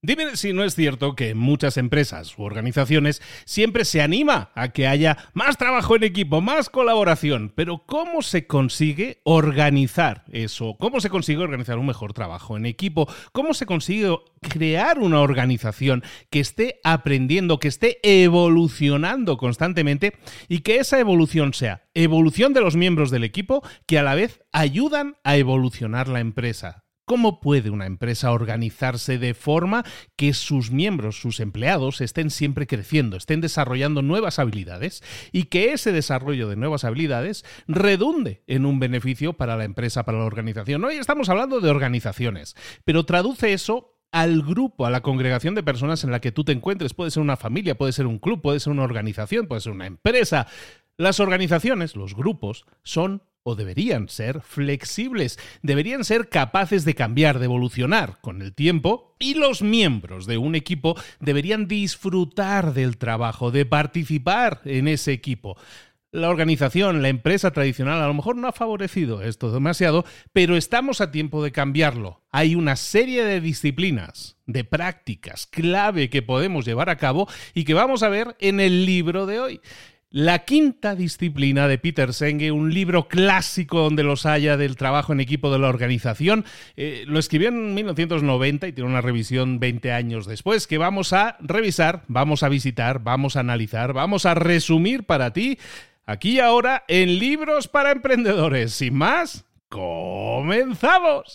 Dime si no es cierto que en muchas empresas u organizaciones siempre se anima a que haya más trabajo en equipo, más colaboración, pero ¿cómo se consigue organizar eso? ¿Cómo se consigue organizar un mejor trabajo en equipo? ¿Cómo se consigue crear una organización que esté aprendiendo, que esté evolucionando constantemente y que esa evolución sea evolución de los miembros del equipo que a la vez ayudan a evolucionar la empresa? ¿Cómo puede una empresa organizarse de forma que sus miembros, sus empleados, estén siempre creciendo, estén desarrollando nuevas habilidades y que ese desarrollo de nuevas habilidades redunde en un beneficio para la empresa, para la organización? Hoy estamos hablando de organizaciones, pero traduce eso al grupo, a la congregación de personas en la que tú te encuentres. Puede ser una familia, puede ser un club, puede ser una organización, puede ser una empresa. Las organizaciones, los grupos, son o deberían ser flexibles, deberían ser capaces de cambiar, de evolucionar con el tiempo y los miembros de un equipo deberían disfrutar del trabajo, de participar en ese equipo. La organización, la empresa tradicional a lo mejor no ha favorecido esto demasiado, pero estamos a tiempo de cambiarlo. Hay una serie de disciplinas, de prácticas clave que podemos llevar a cabo y que vamos a ver en el libro de hoy. La quinta disciplina de Peter Senge, un libro clásico donde los haya del trabajo en equipo de la organización, eh, lo escribió en 1990 y tiene una revisión 20 años después que vamos a revisar, vamos a visitar, vamos a analizar, vamos a resumir para ti aquí y ahora en Libros para Emprendedores. Sin más, comenzamos.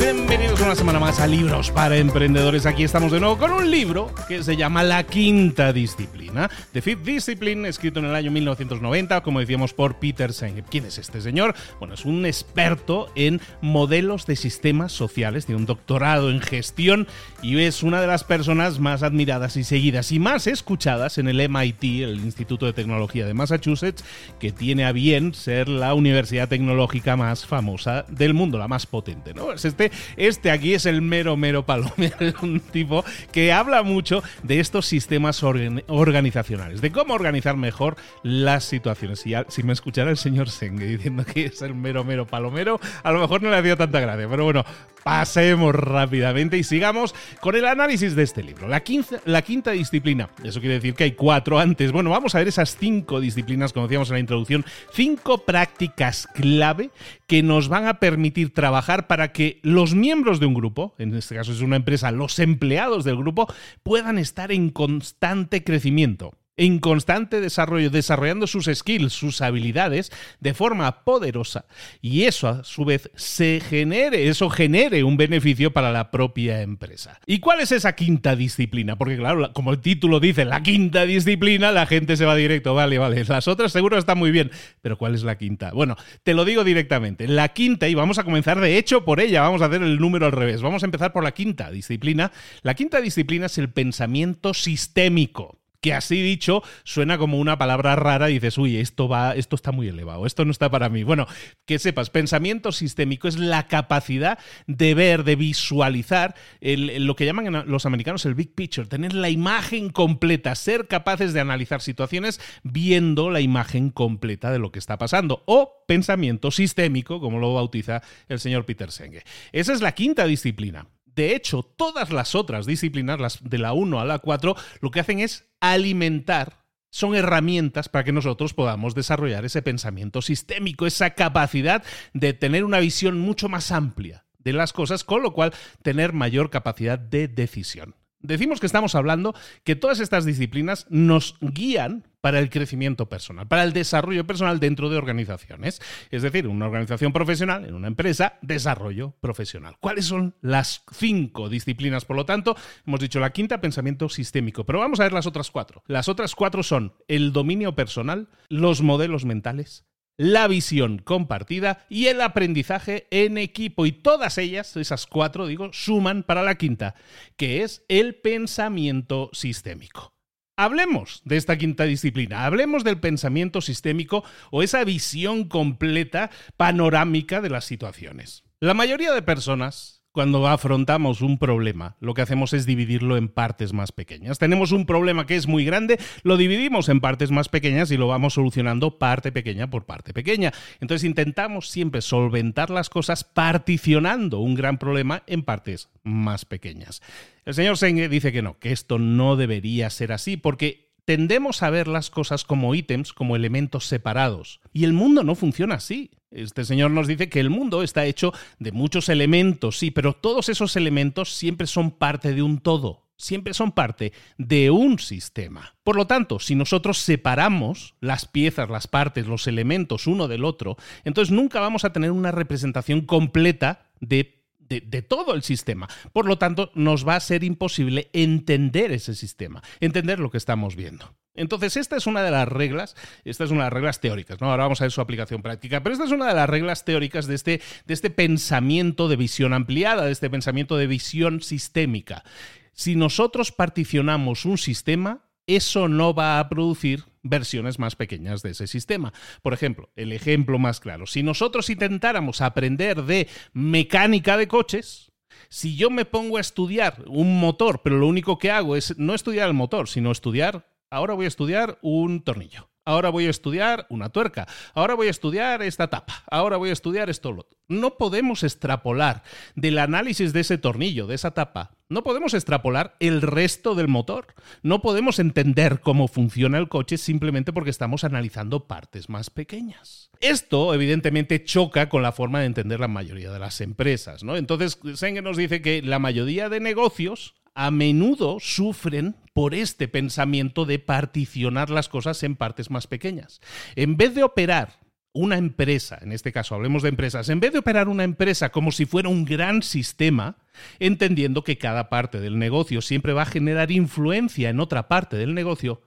bienvenidos una semana más a Libros para Emprendedores. Aquí estamos de nuevo con un libro que se llama La Quinta Disciplina, The Fifth Discipline, escrito en el año 1990, como decíamos, por Peter Senge. ¿Quién es este señor? Bueno, es un experto en modelos de sistemas sociales, tiene un doctorado en gestión y es una de las personas más admiradas y seguidas y más escuchadas en el MIT, el Instituto de Tecnología de Massachusetts, que tiene a bien ser la universidad tecnológica más famosa del mundo, la más potente. ¿no? Este, este aquí es el mero, mero palomero, un tipo que habla mucho de estos sistemas organizacionales, de cómo organizar mejor las situaciones. Y si me escuchara el señor Senge diciendo que es el mero, mero palomero, a lo mejor no le hacía tanta gracia, pero bueno, pasemos rápidamente y sigamos con el análisis de este libro. La, la quinta disciplina, eso quiere decir que hay cuatro antes. Bueno, vamos a ver esas cinco disciplinas, como decíamos en la introducción, cinco prácticas clave que nos van a permitir trabajar para que los miembros de un grupo, en este caso es una empresa, los empleados del grupo, puedan estar en constante crecimiento en constante desarrollo, desarrollando sus skills, sus habilidades de forma poderosa y eso a su vez se genere, eso genere un beneficio para la propia empresa. ¿Y cuál es esa quinta disciplina? Porque claro, como el título dice, la quinta disciplina, la gente se va directo, vale, vale, las otras seguro están muy bien, pero ¿cuál es la quinta? Bueno, te lo digo directamente, la quinta, y vamos a comenzar de hecho por ella, vamos a hacer el número al revés, vamos a empezar por la quinta disciplina. La quinta disciplina es el pensamiento sistémico. Que así dicho suena como una palabra rara y dices, uy, esto va, esto está muy elevado, esto no está para mí. Bueno, que sepas, pensamiento sistémico es la capacidad de ver, de visualizar lo que llaman los americanos el big picture, tener la imagen completa, ser capaces de analizar situaciones viendo la imagen completa de lo que está pasando. O pensamiento sistémico, como lo bautiza el señor Peter Senge. Esa es la quinta disciplina. De hecho, todas las otras disciplinas, las de la 1 a la 4, lo que hacen es alimentar son herramientas para que nosotros podamos desarrollar ese pensamiento sistémico, esa capacidad de tener una visión mucho más amplia de las cosas, con lo cual tener mayor capacidad de decisión. Decimos que estamos hablando que todas estas disciplinas nos guían para el crecimiento personal, para el desarrollo personal dentro de organizaciones. Es decir, una organización profesional, en una empresa, desarrollo profesional. ¿Cuáles son las cinco disciplinas? Por lo tanto, hemos dicho la quinta, pensamiento sistémico, pero vamos a ver las otras cuatro. Las otras cuatro son el dominio personal, los modelos mentales, la visión compartida y el aprendizaje en equipo. Y todas ellas, esas cuatro, digo, suman para la quinta, que es el pensamiento sistémico. Hablemos de esta quinta disciplina, hablemos del pensamiento sistémico o esa visión completa, panorámica de las situaciones. La mayoría de personas cuando afrontamos un problema, lo que hacemos es dividirlo en partes más pequeñas. Tenemos un problema que es muy grande, lo dividimos en partes más pequeñas y lo vamos solucionando parte pequeña por parte pequeña. Entonces intentamos siempre solventar las cosas particionando un gran problema en partes más pequeñas. El señor Senge dice que no, que esto no debería ser así porque tendemos a ver las cosas como ítems, como elementos separados. Y el mundo no funciona así. Este señor nos dice que el mundo está hecho de muchos elementos, sí, pero todos esos elementos siempre son parte de un todo, siempre son parte de un sistema. Por lo tanto, si nosotros separamos las piezas, las partes, los elementos uno del otro, entonces nunca vamos a tener una representación completa de de, todo el sistema. Por lo tanto, nos va a ser imposible entender ese sistema, entender lo que estamos viendo. Entonces, esta es una de las reglas, esta es una de las reglas teóricas, ¿no? Ahora vamos a ver su aplicación práctica, pero esta es una de las reglas teóricas de este, de este pensamiento de visión ampliada, de este pensamiento de visión sistémica. Si nosotros particionamos un sistema, eso no va a producir versiones más pequeñas de ese sistema. Por ejemplo, el ejemplo más claro, si nosotros intentáramos aprender de mecánica de coches, si yo me pongo a estudiar un motor, pero lo único que hago es no estudiar el motor, sino estudiar, ahora voy a estudiar un tornillo ahora voy a estudiar una tuerca, ahora voy a estudiar esta tapa, ahora voy a estudiar esto. No podemos extrapolar del análisis de ese tornillo, de esa tapa, no podemos extrapolar el resto del motor. No podemos entender cómo funciona el coche simplemente porque estamos analizando partes más pequeñas. Esto, evidentemente, choca con la forma de entender la mayoría de las empresas. ¿no? Entonces, Senge nos dice que la mayoría de negocios a menudo sufren por este pensamiento de particionar las cosas en partes más pequeñas. En vez de operar una empresa, en este caso hablemos de empresas, en vez de operar una empresa como si fuera un gran sistema, entendiendo que cada parte del negocio siempre va a generar influencia en otra parte del negocio,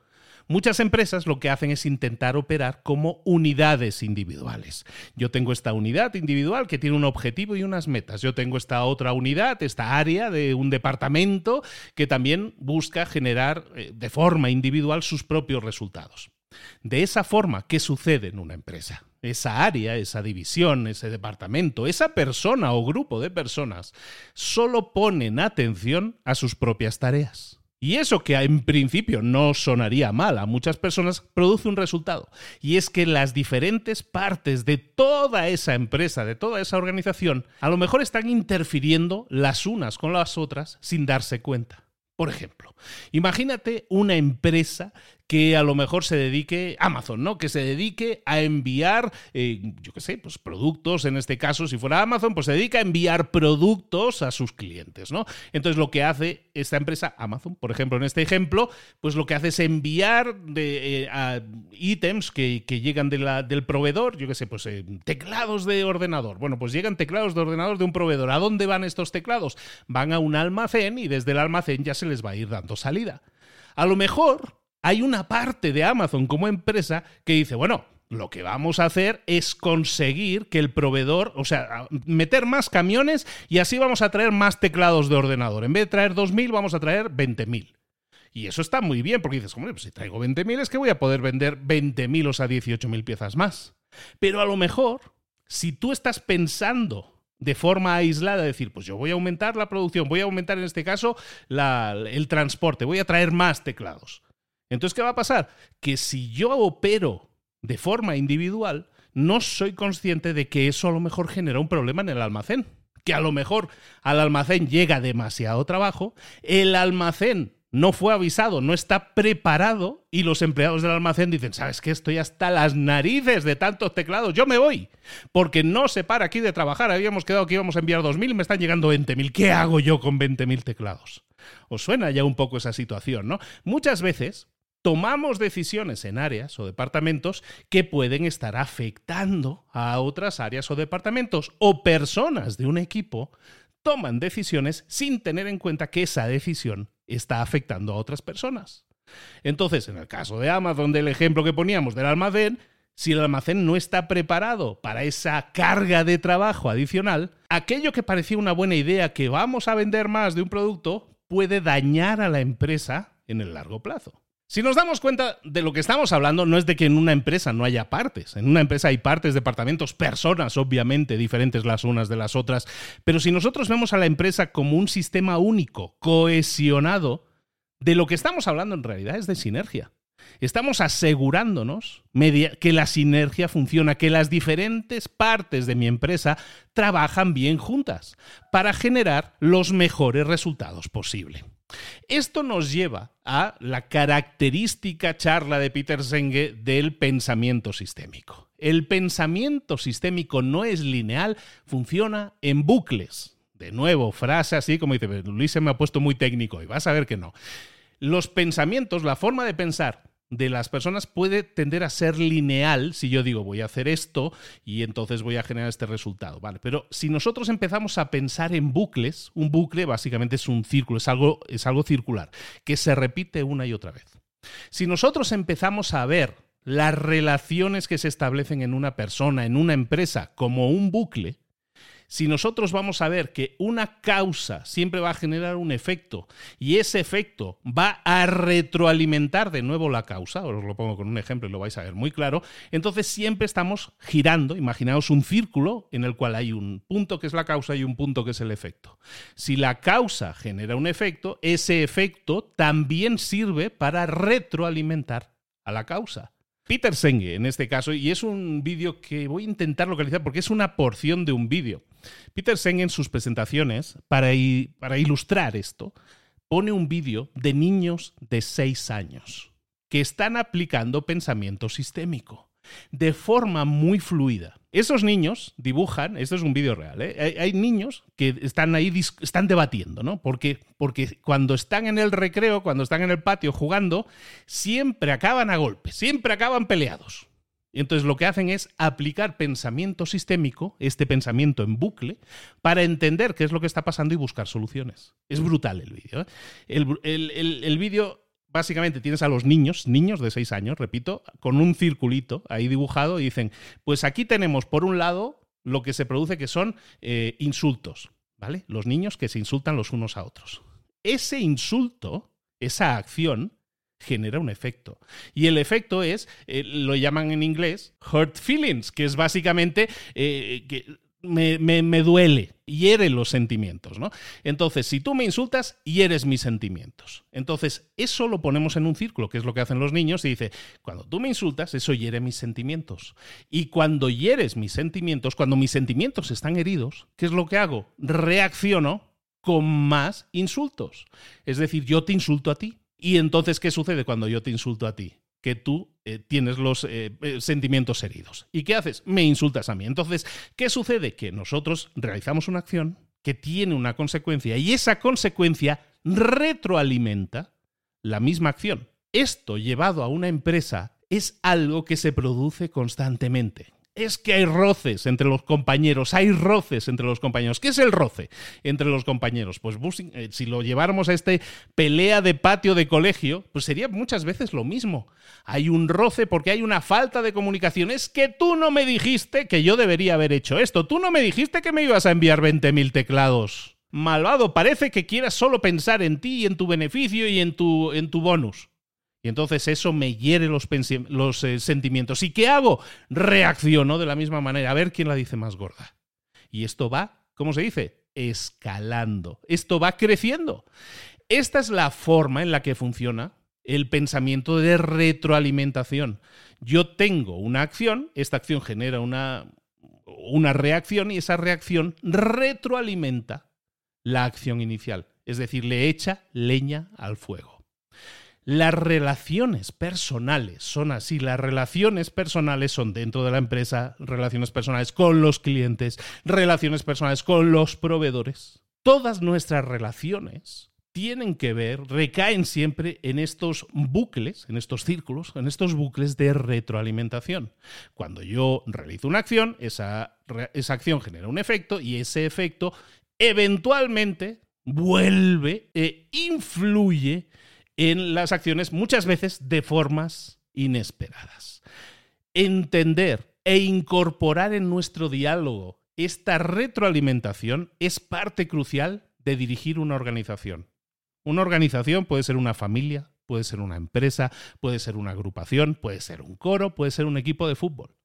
Muchas empresas lo que hacen es intentar operar como unidades individuales. Yo tengo esta unidad individual que tiene un objetivo y unas metas. Yo tengo esta otra unidad, esta área de un departamento que también busca generar eh, de forma individual sus propios resultados. De esa forma, ¿qué sucede en una empresa? Esa área, esa división, ese departamento, esa persona o grupo de personas solo ponen atención a sus propias tareas. Y eso que en principio no sonaría mal a muchas personas, produce un resultado. Y es que las diferentes partes de toda esa empresa, de toda esa organización, a lo mejor están interfiriendo las unas con las otras sin darse cuenta. Por ejemplo, imagínate una empresa que a lo mejor se dedique, Amazon, ¿no? Que se dedique a enviar, eh, yo qué sé, pues productos, en este caso, si fuera Amazon, pues se dedica a enviar productos a sus clientes, ¿no? Entonces lo que hace esta empresa, Amazon, por ejemplo, en este ejemplo, pues lo que hace es enviar de, eh, ítems que, llegan del proveedor, yo qué sé, pues eh, teclados de ordenador. Bueno, pues llegan teclados de ordenador de un proveedor. ¿A dónde van estos teclados? Van a un almacén y desde el almacén ya se les va a ir dando salida. A lo mejor hay una parte de Amazon como empresa que dice, bueno, lo que vamos a hacer es conseguir que el proveedor, o sea, meter más camiones y así vamos a traer más teclados de ordenador. En vez de traer 2.000, vamos a traer 20.000. Y eso está muy bien, porque dices, hombre, pues si traigo 20.000 es que voy a poder vender 20.000 o sea 18.000 piezas más. Pero a lo mejor, si tú estás pensando de forma aislada, decir, pues yo voy a aumentar la producción, voy a aumentar en este caso el transporte, voy a traer más teclados. Entonces, ¿qué va a pasar? Que si yo opero de forma individual, no soy consciente de que eso a lo mejor genera un problema en el almacén. Que a lo mejor al almacén llega demasiado trabajo, el almacén no fue avisado, no está preparado y los empleados del almacén dicen, ¿sabes qué? Estoy hasta las narices de tantos teclados, yo me voy, porque no se para aquí de trabajar, habíamos quedado que íbamos a enviar 2.000 y me están llegando 20.000, ¿qué hago yo con 20.000 teclados? ¿Os suena ya un poco esa situación, no? Muchas veces tomamos decisiones en áreas o departamentos que pueden estar afectando a otras áreas o departamentos o personas de un equipo toman decisiones sin tener en cuenta que esa decisión está afectando a otras personas. Entonces, en el caso de Amazon, del ejemplo que poníamos del almacén, si el almacén no está preparado para esa carga de trabajo adicional, aquello que parecía una buena idea que vamos a vender más de un producto puede dañar a la empresa en el largo plazo. Si nos damos cuenta de lo que estamos hablando, no es de que en una empresa no haya partes. En una empresa hay partes, departamentos, personas, obviamente, diferentes las unas de las otras. Pero si nosotros vemos a la empresa como un sistema único, cohesionado, de lo que estamos hablando en realidad es de sinergia. Estamos asegurándonos que la sinergia funciona, que las diferentes partes de mi empresa trabajan bien juntas para generar los mejores resultados posibles. Esto nos lleva a la característica charla de Peter Senge del pensamiento sistémico. El pensamiento sistémico no es lineal, funciona en bucles. De nuevo, frase así como dice, Luis se me ha puesto muy técnico y vas a ver que no. Los pensamientos, la forma de pensar de las personas puede tender a ser lineal si yo digo voy a hacer esto y entonces voy a generar este resultado, ¿vale? Pero si nosotros empezamos a pensar en bucles, un bucle básicamente es un círculo, es algo, es algo circular, que se repite una y otra vez. Si nosotros empezamos a ver las relaciones que se establecen en una persona, en una empresa, como un bucle, si nosotros vamos a ver que una causa siempre va a generar un efecto y ese efecto va a retroalimentar de nuevo la causa, os lo pongo con un ejemplo y lo vais a ver muy claro, entonces siempre estamos girando, imaginaos un círculo en el cual hay un punto que es la causa y un punto que es el efecto. Si la causa genera un efecto, ese efecto también sirve para retroalimentar a la causa. Peter Senge, en este caso, y es un vídeo que voy a intentar localizar porque es una porción de un vídeo. Peter Senge en sus presentaciones, para, para ilustrar esto, pone un vídeo de niños de 6 años que están aplicando pensamiento sistémico de forma muy fluida. Esos niños dibujan, esto es un vídeo real, ¿eh? hay, niños que están ahí, están debatiendo, ¿no? Porque, porque cuando están en el recreo, cuando están en el patio jugando, siempre acaban a golpes, siempre acaban peleados. Y entonces lo que hacen es aplicar pensamiento sistémico, este pensamiento en bucle, para entender qué es lo que está pasando y buscar soluciones. Es brutal el vídeo. ¿eh? El, el, el vídeo básicamente tienes a los niños, niños de 6 años, repito, con un circulito ahí dibujado y dicen, pues aquí tenemos por un lado lo que se produce que son eh, insultos, ¿vale? Los niños que se insultan los unos a otros. Ese insulto, esa acción, genera un efecto. Y el efecto es, eh, lo llaman en inglés, hurt feelings, que es básicamente eh, que me, me, duele, hiere los sentimientos, ¿no? Entonces, si tú me insultas, hieres mis sentimientos. Entonces, eso lo ponemos en un círculo, que es lo que hacen los niños, y dice, cuando tú me insultas, eso hiere mis sentimientos. Y cuando hieres mis sentimientos, cuando mis sentimientos están heridos, ¿qué es lo que hago? Reacciono con más insultos. Es decir, yo te insulto a ti. Y entonces, ¿qué sucede cuando yo te insulto a ti? Que tú eh, tienes los eh, eh, sentimientos heridos. ¿Y qué haces? Me insultas a mí. Entonces, ¿qué sucede? Que nosotros realizamos una acción que tiene una consecuencia y esa consecuencia retroalimenta la misma acción. Esto llevado a una empresa es algo que se produce constantemente es que hay roces entre los compañeros, hay roces entre los compañeros. ¿Qué es el roce entre los compañeros? Pues eh, si lo lleváramos a este pelea de patio de colegio, pues sería muchas veces lo mismo. Hay un roce porque hay una falta de comunicación. Es que tú no me dijiste que yo debería haber hecho esto. Tú no me dijiste que me ibas a enviar 20.000 teclados. malvado, parece que quieras solo pensar en ti y en tu beneficio y en tu, en tu bonus. Y entonces eso me hiere los, eh, sentimientos. ¿Y qué hago? Reacciono de la misma manera. A ver quién la dice más gorda. Y esto va, ¿cómo se dice? Escalando. Esto va creciendo. Esta es la forma en la que funciona el pensamiento de retroalimentación. Yo tengo una acción, esta acción genera una, una reacción y esa reacción retroalimenta la acción inicial. Es decir, le echa leña al fuego. Las relaciones personales son así. Las relaciones personales son dentro de la empresa, relaciones personales con los clientes, relaciones personales con los proveedores. Todas nuestras relaciones tienen que ver, recaen siempre en estos bucles, en estos círculos, en estos bucles de retroalimentación. Cuando yo realizo una acción, esa, esa acción genera un efecto y ese efecto eventualmente vuelve e influye en las acciones muchas veces de formas inesperadas. Entender e incorporar en nuestro diálogo esta retroalimentación es parte crucial de dirigir una organización. Una organización puede ser una familia, puede ser una empresa, puede ser una agrupación, puede ser un coro, puede ser un equipo de fútbol.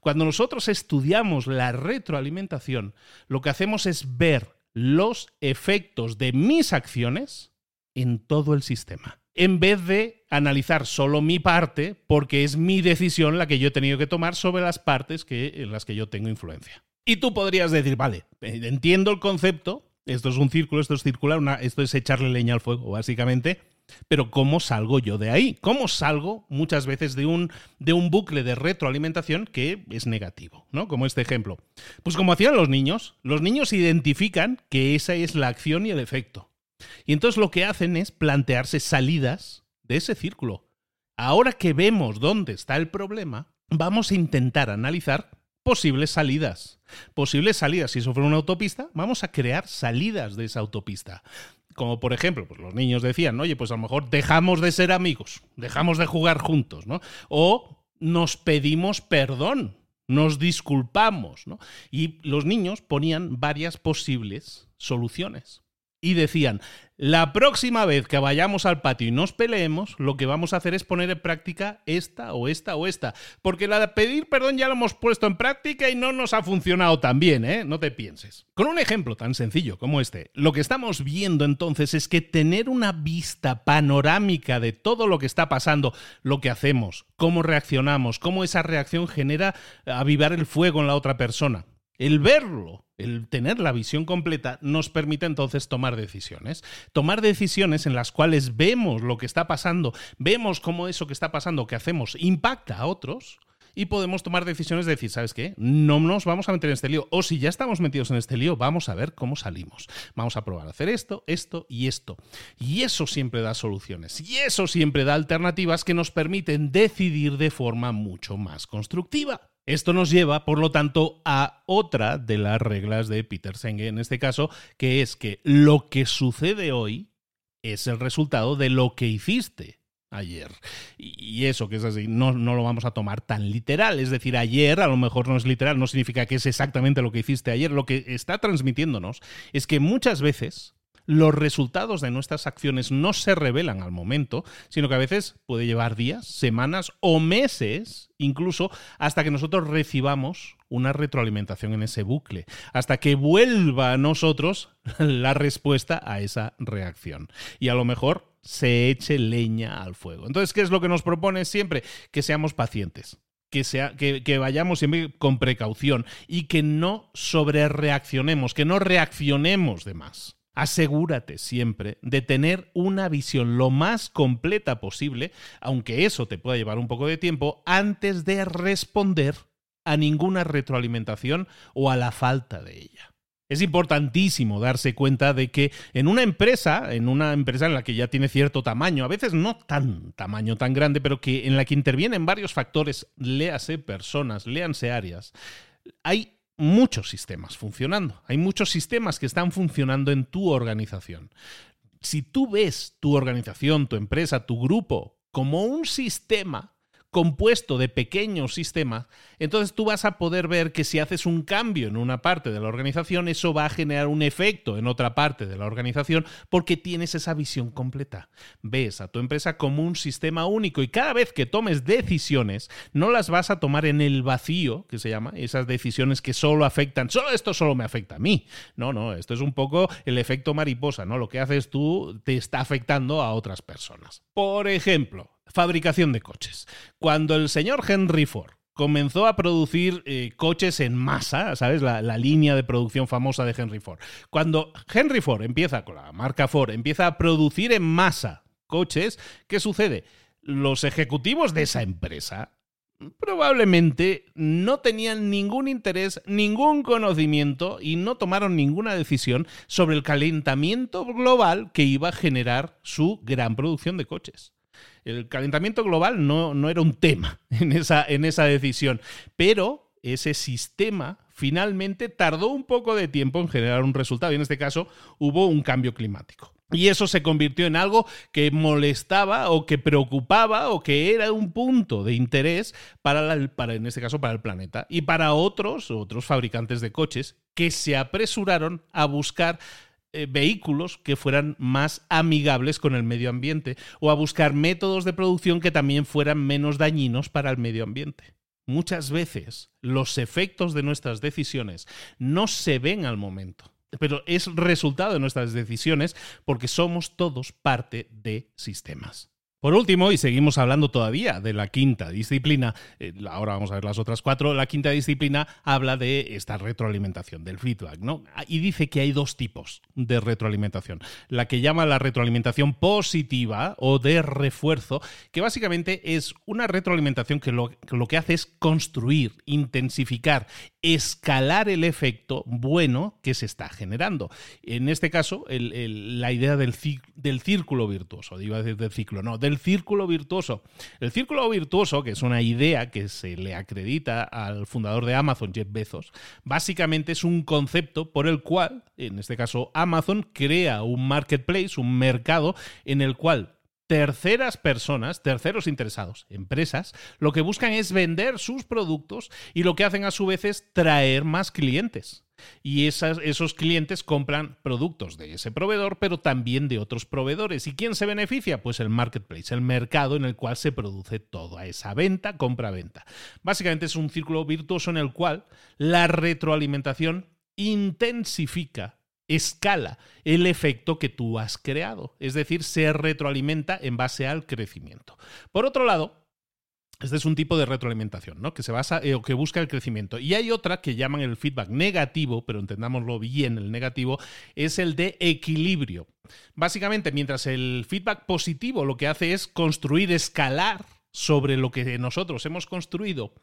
Cuando nosotros estudiamos la retroalimentación, lo que hacemos es ver los efectos de mis acciones en todo el sistema. En vez de analizar solo mi parte, porque es mi decisión la que yo he tenido que tomar sobre las partes que, en las que yo tengo influencia. Y tú podrías decir, vale, entiendo el concepto, esto es un círculo, esto es circular, esto es echarle leña al fuego, básicamente, pero ¿cómo salgo yo de ahí? ¿Cómo salgo muchas veces de un, de un bucle de retroalimentación que es negativo? ¿no? Como este ejemplo. Pues como hacían los niños, los niños identifican que esa es la acción y el efecto. Y entonces lo que hacen es plantearse salidas de ese círculo. Ahora que vemos dónde está el problema, vamos a intentar analizar posibles salidas. Posibles salidas. Si eso fuera una autopista, vamos a crear salidas de esa autopista. Como por ejemplo, pues los niños decían, oye, pues a lo mejor dejamos de ser amigos, dejamos de jugar juntos, ¿no? O nos pedimos perdón, nos disculpamos, ¿no? Y los niños ponían varias posibles soluciones y decían, la próxima vez que vayamos al patio y nos peleemos, lo que vamos a hacer es poner en práctica esta o esta o esta. Porque la de pedir perdón ya lo hemos puesto en práctica y no nos ha funcionado tan bien, ¿eh? No te pienses. Con un ejemplo tan sencillo como este, lo que estamos viendo entonces es que tener una vista panorámica de todo lo que está pasando, lo que hacemos, cómo reaccionamos, cómo esa reacción genera avivar el fuego en la otra persona. El verlo el tener la visión completa nos permite entonces tomar decisiones. Tomar decisiones en las cuales vemos lo que está pasando, vemos cómo eso que está pasando, que hacemos, impacta a otros y podemos tomar decisiones de decir, ¿sabes qué? No nos vamos a meter en este lío. O si ya estamos metidos en este lío, vamos a ver cómo salimos. Vamos a probar a hacer esto, esto y esto. Y eso siempre da soluciones. Y eso siempre da alternativas que nos permiten decidir de forma mucho más constructiva. Esto nos lleva, por lo tanto, a otra de las reglas de Peter Senge en este caso, que es que lo que sucede hoy es el resultado de lo que hiciste ayer. Y eso que es así, no, no, lo vamos a tomar tan literal. Es decir, ayer a lo mejor no es literal, no significa que es exactamente lo que hiciste ayer. Lo que está transmitiéndonos es que muchas veces los resultados de nuestras acciones no se revelan al momento, sino que a veces puede llevar días, semanas o meses, incluso hasta que nosotros recibamos una retroalimentación en ese bucle, hasta que vuelva a nosotros la respuesta a esa reacción. Y a lo mejor se eche leña al fuego. Entonces, ¿qué es lo que nos propone siempre? Que seamos pacientes. Que, sea, que, vayamos siempre con precaución y que no sobrereaccionemos, que no reaccionemos de más asegúrate siempre de tener una visión lo más completa posible, aunque eso te pueda llevar un poco de tiempo, antes de responder a ninguna retroalimentación o a la falta de ella. Es importantísimo darse cuenta de que en una empresa, en una empresa en la que ya tiene cierto tamaño, a veces no tan tamaño tan grande, pero que en la que intervienen varios factores, léase personas, léanse áreas, hay muchos sistemas funcionando. Hay muchos sistemas que están funcionando en tu organización. Si tú ves tu organización, tu empresa, tu grupo como un sistema, compuesto de pequeños sistemas, entonces tú vas a poder ver que si haces un cambio en una parte de la organización, eso va a generar un efecto en otra parte de la organización porque tienes esa visión completa. Ves a tu empresa como un sistema único y cada vez que tomes decisiones, no las vas a tomar en el vacío, que se llama, esas decisiones que solo afectan, solo esto solo me afecta a mí. No, no, esto es un poco el efecto mariposa, ¿no? Lo que haces tú te está afectando a otras personas. Por ejemplo, fabricación de coches. Cuando el señor Henry Ford comenzó a producir eh, coches en masa, ¿sabes? La, la, línea de producción famosa de Henry Ford. Cuando Henry Ford empieza, con la marca Ford, empieza a producir en masa coches, ¿qué sucede? Los ejecutivos de esa empresa probablemente no tenían ningún interés, ningún conocimiento y no tomaron ninguna decisión sobre el calentamiento global que iba a generar su gran producción de coches. El calentamiento global no, no era un tema en esa, en esa decisión, pero ese sistema finalmente tardó un poco de tiempo en generar un resultado y en este caso hubo un cambio climático. Y eso se convirtió en algo que molestaba o que preocupaba o que era un punto de interés para, para, en este caso, para el planeta y para otros, otros fabricantes de coches que se apresuraron a buscar eh, vehículos que fueran más amigables con el medio ambiente o a buscar métodos de producción que también fueran menos dañinos para el medio ambiente. Muchas veces los efectos de nuestras decisiones no se ven al momento, pero es resultado de nuestras decisiones porque somos todos parte de sistemas. Por último, y seguimos hablando todavía de la quinta disciplina, eh, ahora vamos a ver las otras cuatro, la quinta disciplina habla de esta retroalimentación, del feedback, ¿no? Y dice que hay dos tipos de retroalimentación. La que llama la retroalimentación positiva o de refuerzo, que básicamente es una retroalimentación que lo, que hace es construir, intensificar, escalar el efecto bueno que se está generando. En este caso, la idea del, del círculo virtuoso, decir del ciclo, no, del el círculo virtuoso. El círculo virtuoso, que es una idea que se le acredita al fundador de Amazon, Jeff Bezos, básicamente es un concepto por el cual, en este caso Amazon, crea un marketplace, un mercado en el cual terceras personas, terceros interesados, empresas, lo que buscan es vender sus productos y lo que hacen a su vez es traer más clientes y esos clientes compran productos de ese proveedor, pero también de otros proveedores. ¿Y quién se beneficia? Pues el marketplace, el mercado en el cual se produce toda esa venta, compra-venta. Básicamente es un círculo virtuoso en el cual la retroalimentación intensifica escala el efecto que tú has creado, es decir, se retroalimenta en base al crecimiento. Por otro lado, este es un tipo de retroalimentación, ¿no? Que se basa eh, o que busca el crecimiento. Y hay otra que llaman el feedback negativo, pero entendámoslo bien, el negativo, es el de equilibrio. Básicamente, mientras el feedback positivo lo que hace es construir, escalar sobre lo que nosotros hemos construido,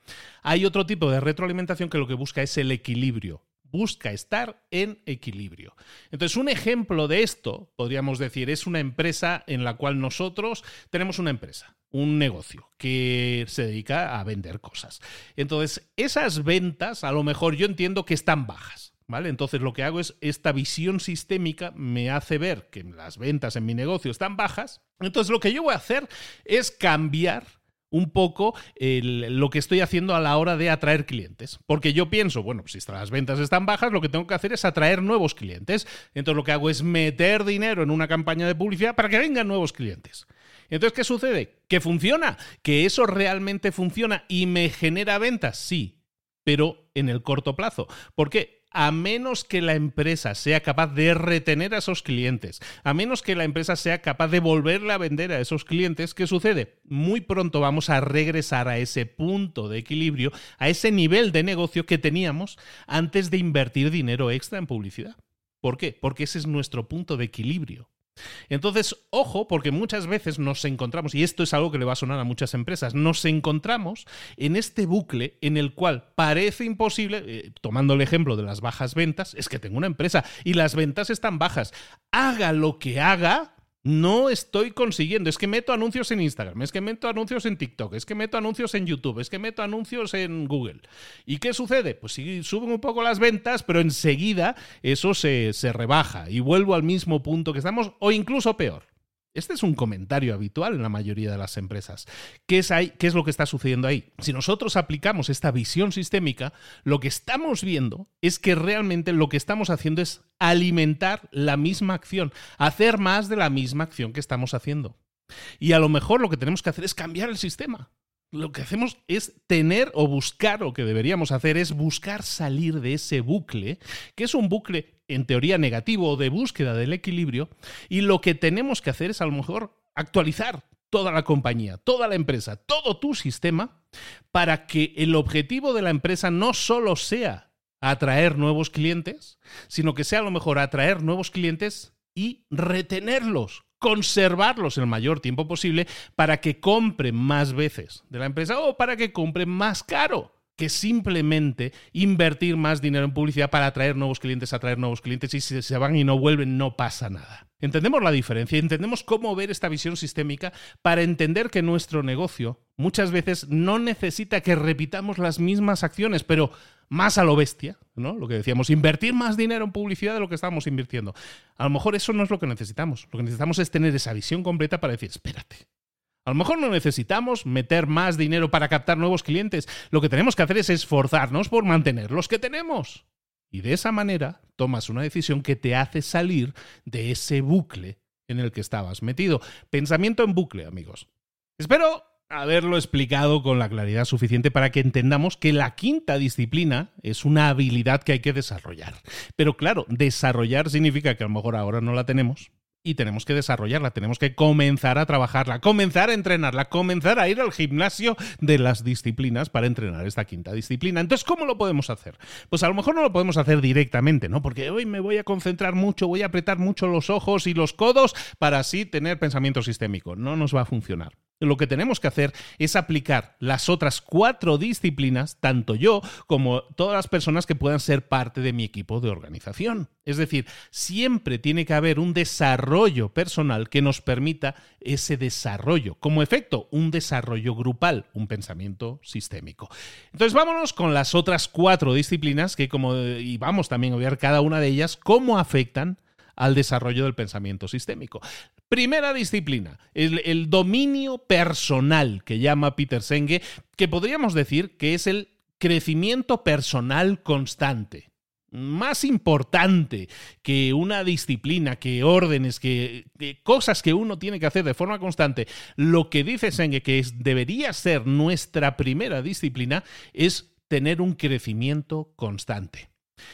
hay otro tipo de retroalimentación que lo que busca es el equilibrio busca estar en equilibrio. Entonces, un ejemplo de esto, podríamos decir, es una empresa en la cual nosotros tenemos una empresa, un negocio que se dedica a vender cosas. Entonces, esas ventas, a lo mejor yo entiendo que están bajas. ¿Vale? Entonces lo que hago es esta visión sistémica me hace ver que las ventas en mi negocio están bajas. Entonces lo que yo voy a hacer es cambiar un poco lo que estoy haciendo a la hora de atraer clientes. Porque yo pienso, bueno, si las ventas están bajas, lo que tengo que hacer es atraer nuevos clientes. Entonces lo que hago es meter dinero en una campaña de publicidad para que vengan nuevos clientes. Entonces, ¿qué sucede? ¿Que funciona? ¿Que eso realmente funciona y me genera ventas? Sí, pero en el corto plazo. ¿Por qué? A menos que la empresa sea capaz de retener a esos clientes, a menos que la empresa sea capaz de volverle a vender a esos clientes, ¿qué sucede? Muy pronto vamos a regresar a ese punto de equilibrio, a ese nivel de negocio que teníamos antes de invertir dinero extra en publicidad. ¿Por qué? Porque ese es nuestro punto de equilibrio. Entonces, ojo, porque muchas veces nos encontramos, y esto es algo que le va a sonar a muchas empresas, nos encontramos en este bucle en el cual parece imposible, eh, tomando el ejemplo de las bajas ventas, es que tengo una empresa y las ventas están bajas. Haga lo que haga, no estoy consiguiendo. Es que meto anuncios en Instagram, es que meto anuncios en TikTok, es que meto anuncios en YouTube, es que meto anuncios en Google. ¿Y qué sucede? Pues sí, suben un poco las ventas, pero enseguida eso se, se rebaja y vuelvo al mismo punto que estamos, o incluso peor. Este es un comentario habitual en la mayoría de las empresas. ¿Qué es, ahí, ¿Qué es lo que está sucediendo ahí? Si nosotros aplicamos esta visión sistémica, lo que estamos viendo es que realmente lo que estamos haciendo es alimentar la misma acción, hacer más de la misma acción que estamos haciendo. Y a lo mejor lo que tenemos que hacer es cambiar el sistema lo que hacemos es tener o buscar, o que deberíamos hacer es buscar salir de ese bucle, que es un bucle en teoría negativo o de búsqueda del equilibrio, y lo que tenemos que hacer es a lo mejor actualizar toda la compañía, toda la empresa, todo tu sistema, para que el objetivo de la empresa no solo sea atraer nuevos clientes, sino que sea a lo mejor atraer nuevos clientes y retenerlos conservarlos el mayor tiempo posible para que compren más veces de la empresa o para que compren más caro que simplemente invertir más dinero en publicidad para atraer nuevos clientes, atraer nuevos clientes y si se van y no vuelven no pasa nada. Entendemos la diferencia, entendemos cómo ver esta visión sistémica para entender que nuestro negocio muchas veces no necesita que repitamos las mismas acciones, pero más a lo bestia, ¿no? Lo que decíamos, invertir más dinero en publicidad de lo que estábamos invirtiendo. A lo mejor eso no es lo que necesitamos. Lo que necesitamos es tener esa visión completa para decir, espérate. A lo mejor no necesitamos meter más dinero para captar nuevos clientes. Lo que tenemos que hacer es esforzarnos por mantener los que tenemos. Y de esa manera tomas una decisión que te hace salir de ese bucle en el que estabas metido. Pensamiento en bucle, amigos. Espero haberlo explicado con la claridad suficiente para que entendamos que la quinta disciplina es una habilidad que hay que desarrollar. Pero claro, desarrollar significa que a lo mejor ahora no la tenemos, y tenemos que desarrollarla, tenemos que comenzar a trabajarla, comenzar a entrenarla, comenzar a ir al gimnasio de las disciplinas para entrenar esta quinta disciplina. Entonces, ¿cómo lo podemos hacer? Pues a lo mejor no lo podemos hacer directamente, ¿no? Porque hoy me voy a concentrar mucho, voy a apretar mucho los ojos y los codos para así tener pensamiento sistémico. No nos va a funcionar lo que tenemos que hacer es aplicar las otras cuatro disciplinas, tanto yo como todas las personas que puedan ser parte de mi equipo de organización. Es decir, siempre tiene que haber un desarrollo personal que nos permita ese desarrollo. Como efecto, un desarrollo grupal, un pensamiento sistémico. Entonces vámonos con las otras cuatro disciplinas que como y vamos también a ver cada una de ellas cómo afectan al desarrollo del pensamiento sistémico. Primera disciplina, el, el dominio personal que llama Peter Senge, que podríamos decir que es el crecimiento personal constante. Más importante que una disciplina, que órdenes, que, cosas que uno tiene que hacer de forma constante, lo que dice Senge que es, debería ser nuestra primera disciplina es tener un crecimiento constante.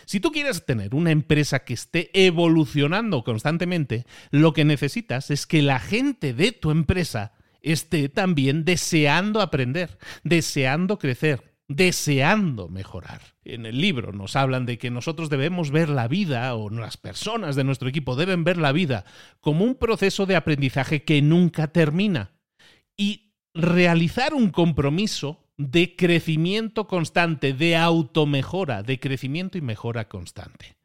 Si tú quieres tener una empresa que esté evolucionando constantemente, lo que necesitas es que la gente de tu empresa esté también deseando aprender, deseando crecer, deseando mejorar. En el libro nos hablan de que nosotros debemos ver la vida, o las personas de nuestro equipo deben ver la vida como un proceso de aprendizaje que nunca termina. Y realizar un compromiso de crecimiento constante, de automejora, de crecimiento y mejora constante.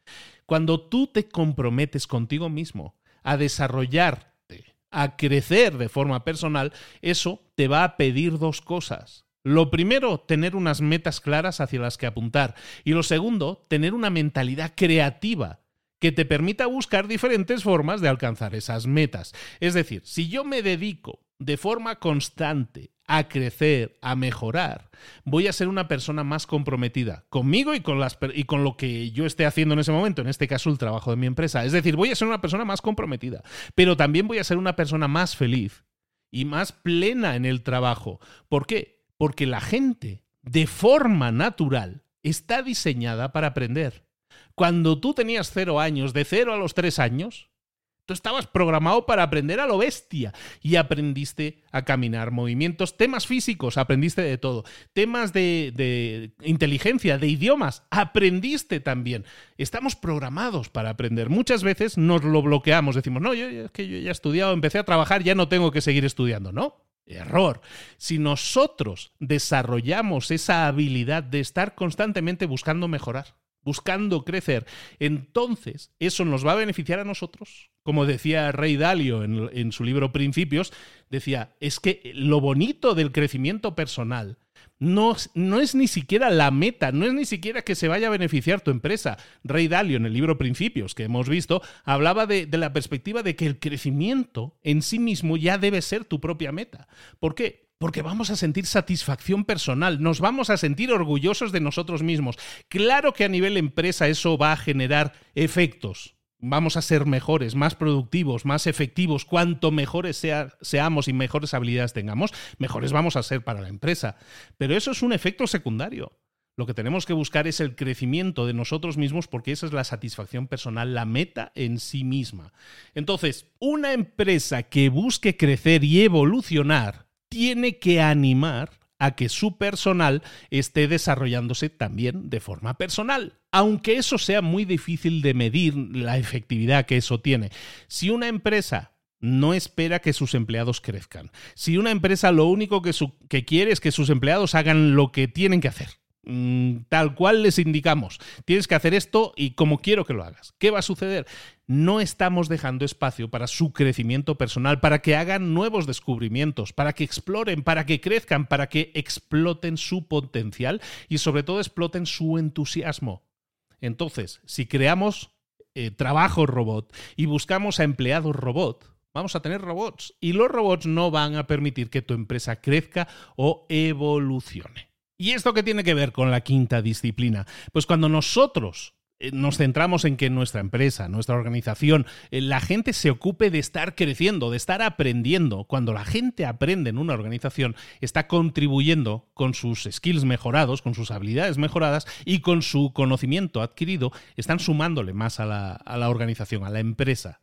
Cuando tú te comprometes contigo mismo a desarrollarte, a crecer de forma personal, eso te va a pedir dos cosas. Lo primero, tener unas metas claras hacia las que apuntar. Y lo segundo, tener una mentalidad creativa que te permita buscar diferentes formas de alcanzar esas metas. Es decir, si yo me dedico de forma constante a crecer, a mejorar, voy a ser una persona más comprometida conmigo y con, las, y con lo que yo esté haciendo en ese momento, en este caso el trabajo de mi empresa. Es decir, voy a ser una persona más comprometida, pero también voy a ser una persona más feliz y más plena en el trabajo. ¿Por qué? Porque la gente, de forma natural, está diseñada para aprender. Cuando tú tenías cero años, de cero a los tres años, Tú estabas programado para aprender a lo bestia y aprendiste a caminar, movimientos, temas físicos, aprendiste de todo, temas de, inteligencia, de idiomas, aprendiste también. Estamos programados para aprender. Muchas veces nos lo bloqueamos, decimos, no, yo, es que yo ya he estudiado, empecé a trabajar, ya no tengo que seguir estudiando, ¿no? Error. Si nosotros desarrollamos esa habilidad de estar constantemente buscando mejorar, buscando crecer, entonces eso nos va a beneficiar a nosotros. Como decía Rey Dalio en, su libro Principios, decía, es que lo bonito del crecimiento personal No, no, es ni siquiera la meta, no es ni siquiera que se vaya a beneficiar tu empresa. Rey Dalio, en el libro Principios que hemos visto, hablaba de, de, la perspectiva de que el crecimiento en sí mismo ya debe ser tu propia meta. ¿Por qué? Porque vamos a sentir satisfacción personal, nos vamos a sentir orgullosos de nosotros mismos. Claro que a nivel empresa eso va a generar efectos vamos a ser mejores, más productivos, más efectivos, cuanto mejores seamos y mejores habilidades tengamos, mejores vamos a ser para la empresa. Pero eso es un efecto secundario. Lo que tenemos que buscar es el crecimiento de nosotros mismos porque esa es la satisfacción personal, la meta en sí misma. Entonces, una empresa que busque crecer y evolucionar tiene que animar a que su personal esté desarrollándose también de forma personal. Aunque eso sea muy difícil de medir la efectividad que eso tiene. Si una empresa no espera que sus empleados crezcan, si una empresa lo único que, quiere es que sus empleados hagan lo que tienen que hacer, Mm, tal cual les indicamos. Tienes que hacer esto y como quiero que lo hagas. ¿Qué va a suceder? No estamos dejando espacio para su crecimiento personal, para que hagan nuevos descubrimientos, para que exploren, para que crezcan, para que exploten su potencial y sobre todo exploten su entusiasmo. Entonces, si creamos eh, trabajo robot y buscamos a empleados robot, vamos a tener robots y los robots no van a permitir que tu empresa crezca o evolucione. ¿Y esto qué tiene que ver con la quinta disciplina? Pues cuando nosotros nos centramos en que nuestra empresa, nuestra organización, eh, la gente se ocupe de estar creciendo, de estar aprendiendo. Cuando la gente aprende en una organización, está contribuyendo con sus skills mejorados, con sus habilidades mejoradas y con su conocimiento adquirido, están sumándole más a la, a la organización, a la empresa.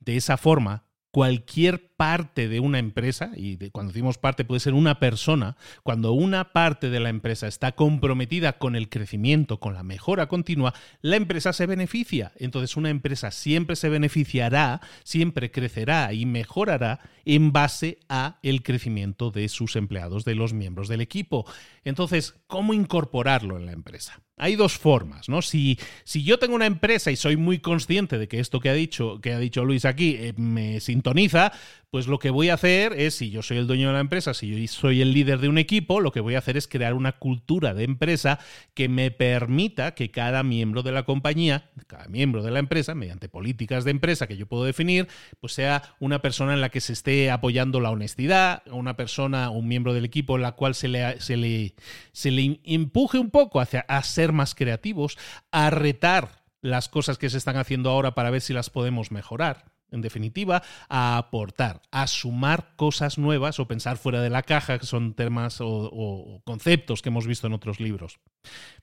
De esa forma, cualquier parte de una empresa, y cuando decimos parte puede ser una persona, cuando una parte de la empresa está comprometida con el crecimiento, con la mejora continua, la empresa se beneficia. Entonces una empresa siempre se beneficiará, siempre crecerá y mejorará en base a el crecimiento de sus empleados, de los miembros del equipo. Entonces, ¿cómo incorporarlo en la empresa? Hay dos formas, ¿no? Si, si yo tengo una empresa y soy muy consciente de que esto que ha dicho, que ha dicho Luis aquí eh, me sintoniza, pues lo que voy a hacer es, si yo soy el dueño de la empresa, si yo soy el líder de un equipo, lo que voy a hacer es crear una cultura de empresa que me permita que cada miembro de la compañía, cada miembro de la empresa, mediante políticas de empresa que yo puedo definir, pues sea una persona en la que se esté apoyando la honestidad, una persona, un miembro del equipo en la cual se le, se le, se le empuje un poco hacia a ser más creativos, a retar las cosas que se están haciendo ahora para ver si las podemos mejorar en definitiva, a aportar, a sumar cosas nuevas o pensar fuera de la caja, que son temas o, conceptos que hemos visto en otros libros.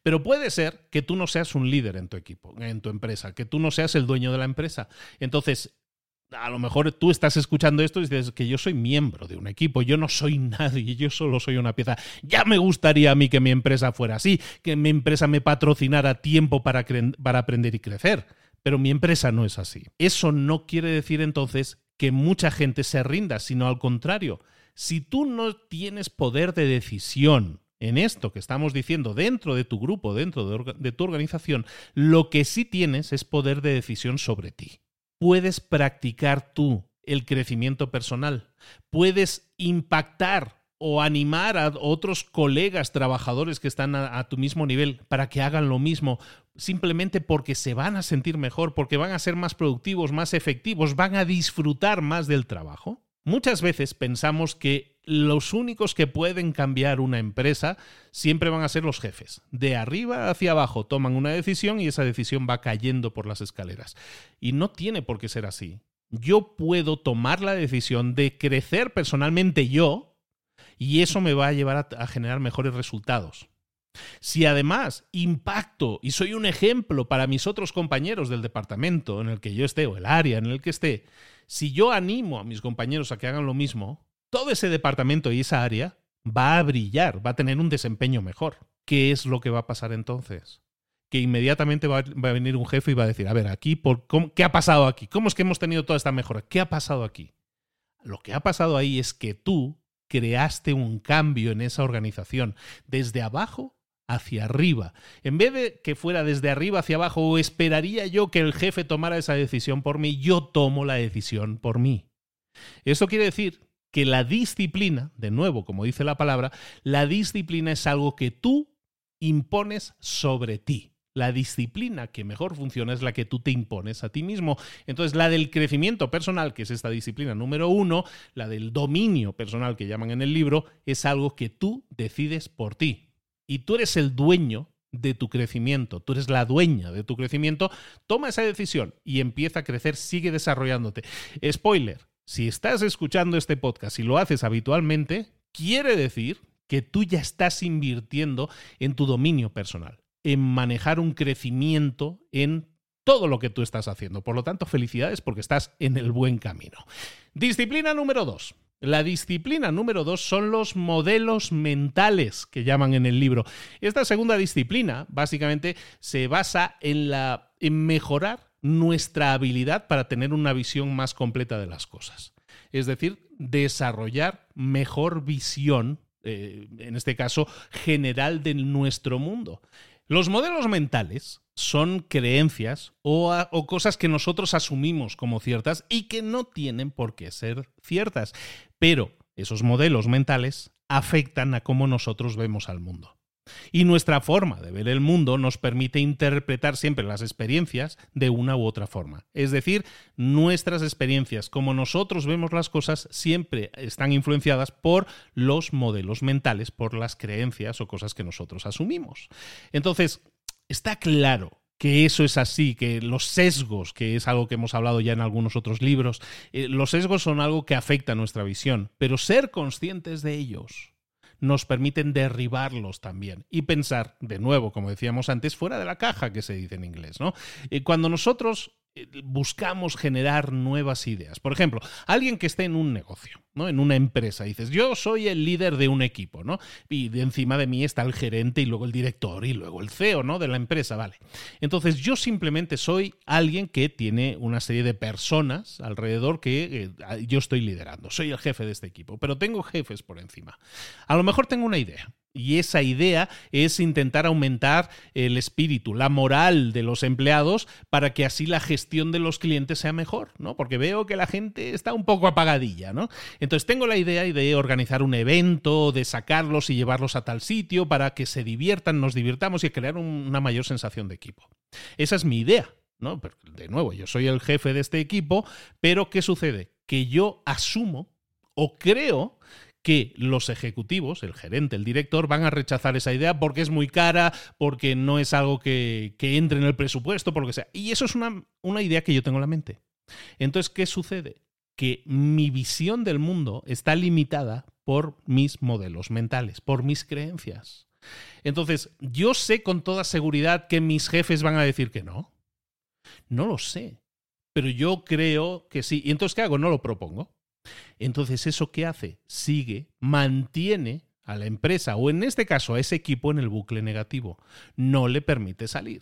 Pero puede ser que tú no seas un líder en tu equipo, en tu empresa, que tú no seas el dueño de la empresa. Entonces, a lo mejor tú estás escuchando esto y dices que yo soy miembro de un equipo, yo no soy nadie, yo solo soy una pieza. Ya me gustaría a mí que mi empresa fuera así, que mi empresa me patrocinara tiempo para, para aprender y crecer pero mi empresa no es así. Eso no quiere decir entonces que mucha gente se rinda, sino al contrario. Si tú no tienes poder de decisión en esto que estamos diciendo dentro de tu grupo, dentro de, tu organización, lo que sí tienes es poder de decisión sobre ti. Puedes practicar tú el crecimiento personal. Puedes impactar o animar a otros colegas trabajadores que están a, tu mismo nivel para que hagan lo mismo, simplemente porque se van a sentir mejor, porque van a ser más productivos, más efectivos, van a disfrutar más del trabajo. Muchas veces pensamos que los únicos que pueden cambiar una empresa siempre van a ser los jefes. De arriba hacia abajo toman una decisión y esa decisión va cayendo por las escaleras. Y no tiene por qué ser así. Yo puedo tomar la decisión de crecer personalmente yo, y eso me va a llevar a, generar mejores resultados. Si además impacto y soy un ejemplo para mis otros compañeros del departamento en el que yo esté o el área en el que esté, si yo animo a mis compañeros a que hagan lo mismo, todo ese departamento y esa área va a brillar, va a tener un desempeño mejor. ¿Qué es lo que va a pasar entonces? Que inmediatamente va, a venir un jefe y va a decir, a ver, aquí, por, ¿qué ha pasado aquí? ¿Cómo es que hemos tenido toda esta mejora? ¿Qué ha pasado aquí? Lo que ha pasado ahí es que tú creaste un cambio en esa organización, desde abajo hacia arriba. En vez de que fuera desde arriba hacia abajo o esperaría yo que el jefe tomara esa decisión por mí, yo tomo la decisión por mí. Esto quiere decir que la disciplina, de nuevo, como dice la palabra, la disciplina es algo que tú impones sobre ti. La disciplina que mejor funciona es la que tú te impones a ti mismo. Entonces, la del crecimiento personal, que es esta disciplina número uno, la del dominio personal que llaman en el libro, es algo que tú decides por ti. Y tú eres el dueño de tu crecimiento, tú eres la dueña de tu crecimiento, toma esa decisión y empieza a crecer, sigue desarrollándote. Spoiler, si estás escuchando este podcast y lo haces habitualmente, quiere decir que tú ya estás invirtiendo en tu dominio personal en manejar un crecimiento en todo lo que tú estás haciendo. Por lo tanto, felicidades porque estás en el buen camino. Disciplina número dos. La disciplina número dos son los modelos mentales que llaman en el libro. Esta segunda disciplina básicamente se basa en, la, en mejorar nuestra habilidad para tener una visión más completa de las cosas. Es decir, desarrollar mejor visión, eh, en este caso, general de nuestro mundo. Los modelos mentales son creencias o, cosas que nosotros asumimos como ciertas y que no tienen por qué ser ciertas. Pero esos modelos mentales afectan a cómo nosotros vemos al mundo. Y nuestra forma de ver el mundo nos permite interpretar siempre las experiencias de una u otra forma. Es decir, nuestras experiencias, como nosotros vemos las cosas, siempre están influenciadas por los modelos mentales, por las creencias o cosas que nosotros asumimos. Entonces, está claro que eso es así, que los sesgos, que es algo que hemos hablado ya en algunos otros libros, eh, los sesgos son algo que afecta a nuestra visión, pero ser conscientes de ellos nos permiten derribarlos también y pensar, de nuevo, como decíamos antes, fuera de la caja que se dice en inglés. ¿no? Eh, cuando nosotros buscamos generar nuevas ideas. Por ejemplo, alguien que esté en un negocio, ¿no? En una empresa, dices, yo soy el líder de un equipo, ¿no? Y de encima de mí está el gerente y luego el director y luego el CEO, ¿no? De la empresa, vale. Entonces, yo simplemente soy alguien que tiene una serie de personas alrededor que eh, yo estoy liderando. Soy el jefe de este equipo, pero tengo jefes por encima. A lo mejor tengo una idea y esa idea es intentar aumentar el espíritu, la moral de los empleados para que así la gestión de los clientes sea mejor, ¿no? Porque veo que la gente está un poco apagadilla, ¿no? Entonces tengo la idea de organizar un evento, de sacarlos y llevarlos a tal sitio para que se diviertan, nos divirtamos y crear una mayor sensación de equipo. Esa es mi idea, ¿no? Pero, de nuevo, yo soy el jefe de este equipo, pero ¿qué sucede? Que yo asumo o creo que los ejecutivos, el gerente, el director, van a rechazar esa idea porque es muy cara, porque no es algo que, entre en el presupuesto, por lo que sea. Y eso es una, una idea que yo tengo en la mente. Entonces, ¿qué sucede? Que mi visión del mundo está limitada por mis modelos mentales, por mis creencias. Entonces, yo sé con toda seguridad que mis jefes van a decir que no. No lo sé. Pero yo creo que sí. ¿Y entonces qué hago? No lo propongo. Entonces, ¿eso qué hace? Sigue, mantiene a la empresa o en este caso a ese equipo en el bucle negativo. No le permite salir.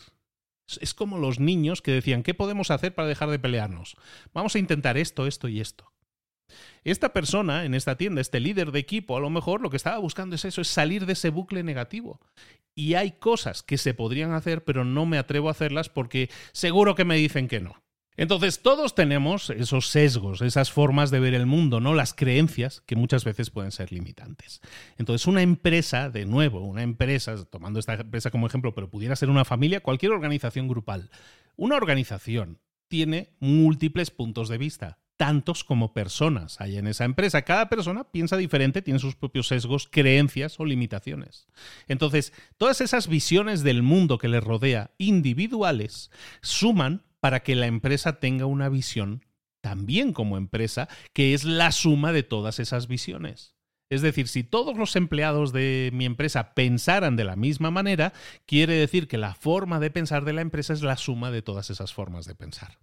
Es como los niños que decían, ¿qué podemos hacer para dejar de pelearnos? Vamos a intentar esto, esto y esto. Esta persona en esta tienda, este líder de equipo, a lo mejor lo que estaba buscando es eso, es salir de ese bucle negativo. Y hay cosas que se podrían hacer, pero no me atrevo a hacerlas porque seguro que me dicen que no. Entonces, todos tenemos esos sesgos, esas formas de ver el mundo, ¿no? Las creencias que muchas veces pueden ser limitantes. Entonces, una empresa, de nuevo, una empresa, tomando esta empresa como ejemplo, pero pudiera ser una familia, cualquier organización grupal. Una organización tiene múltiples puntos de vista, tantos como personas hay en esa empresa. Cada persona piensa diferente, tiene sus propios sesgos, creencias o limitaciones. Entonces, todas esas visiones del mundo que les rodea individuales suman para que la empresa tenga una visión también como empresa, que es la suma de todas esas visiones. Es decir, si todos los empleados de mi empresa pensaran de la misma manera, quiere decir que la forma de pensar de la empresa es la suma de todas esas formas de pensar.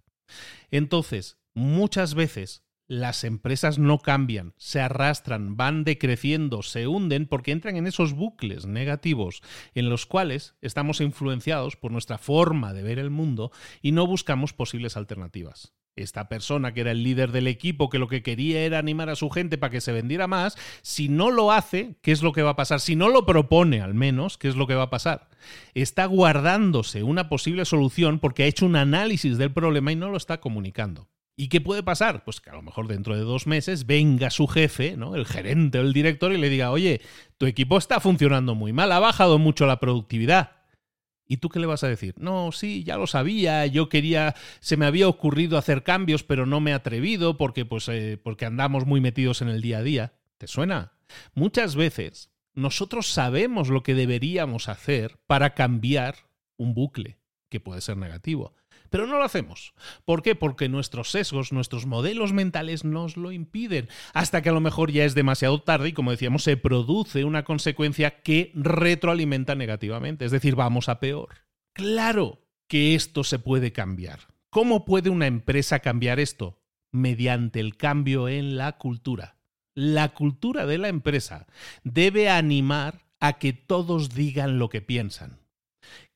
Entonces, muchas veces las empresas no cambian, se arrastran, van decreciendo, se hunden porque entran en esos bucles negativos en los cuales estamos influenciados por nuestra forma de ver el mundo y no buscamos posibles alternativas. Esta persona que era el líder del equipo, que lo que quería era animar a su gente para que se vendiera más, si no lo hace, ¿qué es lo que va a pasar? Si no lo propone al menos, ¿qué es lo que va a pasar? Está guardándose una posible solución porque ha hecho un análisis del problema y no lo está comunicando. ¿Y qué puede pasar? Pues que a lo mejor dentro de dos meses venga su jefe, ¿no? El gerente o el director y le diga, oye, tu equipo está funcionando muy mal, ha bajado mucho la productividad. ¿Y tú qué le vas a decir? No, sí, ya lo sabía, yo quería, se me había ocurrido hacer cambios, pero no me he atrevido porque, pues, eh, porque andamos muy metidos en el día a día. ¿Te suena? Muchas veces nosotros sabemos lo que deberíamos hacer para cambiar un bucle que puede ser negativo. Pero no lo hacemos. ¿Por qué? Porque nuestros sesgos, nuestros modelos mentales nos lo impiden. Hasta que a lo mejor ya es demasiado tarde y, como decíamos, se produce una consecuencia que retroalimenta negativamente. Es decir, vamos a peor. Claro que esto se puede cambiar. ¿Cómo puede una empresa cambiar esto? Mediante el cambio en la cultura. La cultura de la empresa debe animar a que todos digan lo que piensan.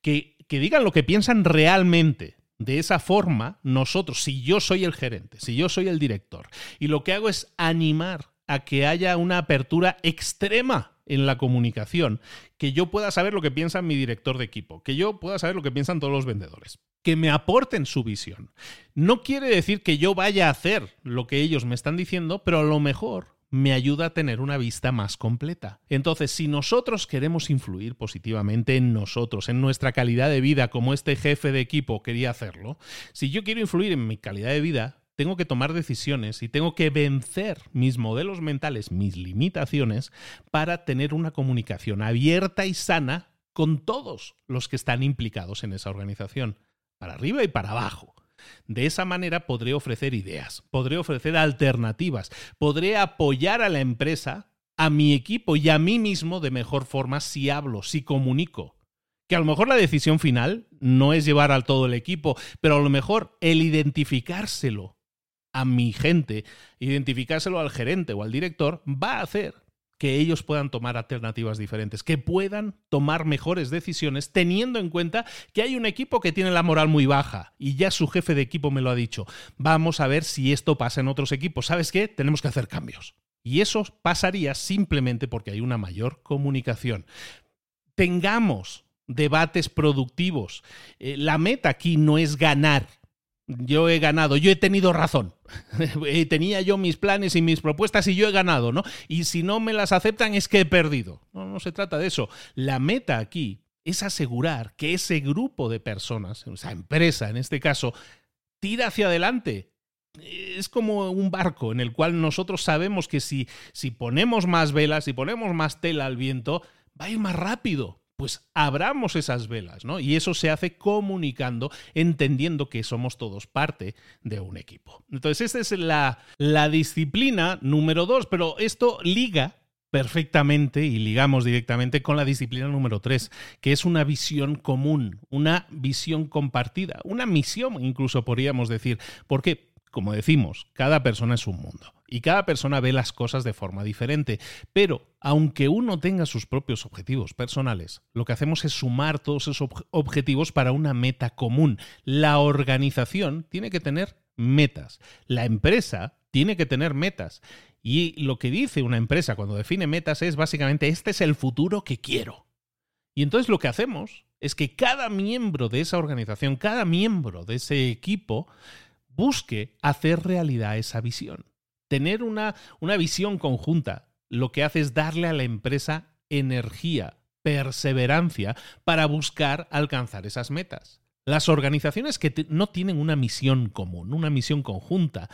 Que, que digan lo que piensan realmente de esa forma, nosotros, si yo soy el gerente, si yo soy el director, y lo que hago es animar a que haya una apertura extrema en la comunicación, que yo pueda saber lo que piensa mi director de equipo, que yo pueda saber lo que piensan todos los vendedores, que me aporten su visión. No quiere decir que yo vaya a hacer lo que ellos me están diciendo, pero a lo mejor me ayuda a tener una vista más completa. Entonces, si nosotros queremos influir positivamente en nosotros, en nuestra calidad de vida, como este jefe de equipo quería hacerlo, si yo quiero influir en mi calidad de vida, tengo que tomar decisiones y tengo que vencer mis modelos mentales, mis limitaciones, para tener una comunicación abierta y sana con todos los que están implicados en esa organización, para arriba y para abajo. De esa manera podré ofrecer ideas, podré ofrecer alternativas, podré apoyar a la empresa, a mi equipo y a mí mismo de mejor forma si hablo, si comunico. Que a lo mejor la decisión final no es llevar al todo el equipo, pero a lo mejor el identificárselo a mi gente, identificárselo al gerente o al director, va a hacer que ellos puedan tomar alternativas diferentes, que puedan tomar mejores decisiones teniendo en cuenta que hay un equipo que tiene la moral muy baja y ya su jefe de equipo me lo ha dicho. Vamos a ver si esto pasa en otros equipos. ¿Sabes qué? Tenemos que hacer cambios. Y eso pasaría simplemente porque hay una mayor comunicación. Tengamos debates productivos. Eh, la meta aquí no es ganar yo he ganado, yo he tenido razón. Tenía yo mis planes y mis propuestas y yo he ganado, ¿no? Y si no me las aceptan es que he perdido. No, no se trata de eso. La meta aquí es asegurar que ese grupo de personas, esa empresa en este caso, tira hacia adelante. Es como un barco en el cual nosotros sabemos que si, si ponemos más velas, si ponemos más tela al viento, va a ir más rápido pues abramos esas velas, ¿no? Y eso se hace comunicando, entendiendo que somos todos parte de un equipo. Entonces, esta es la, la disciplina número dos, pero esto liga perfectamente y ligamos directamente con la disciplina número tres, que es una visión común, una visión compartida, una misión incluso podríamos decir. Porque como decimos, cada persona es un mundo y cada persona ve las cosas de forma diferente, pero aunque uno tenga sus propios objetivos personales, lo que hacemos es sumar todos esos objetivos para una meta común. La organización tiene que tener metas, la empresa tiene que tener metas y lo que dice una empresa cuando define metas es básicamente este es el futuro que quiero. Y entonces lo que hacemos es que cada miembro de esa organización, cada miembro de ese equipo, busque hacer realidad esa visión. Tener una, una visión conjunta lo que hace es darle a la empresa energía, perseverancia para buscar alcanzar esas metas. Las organizaciones que no tienen una misión común, una misión conjunta,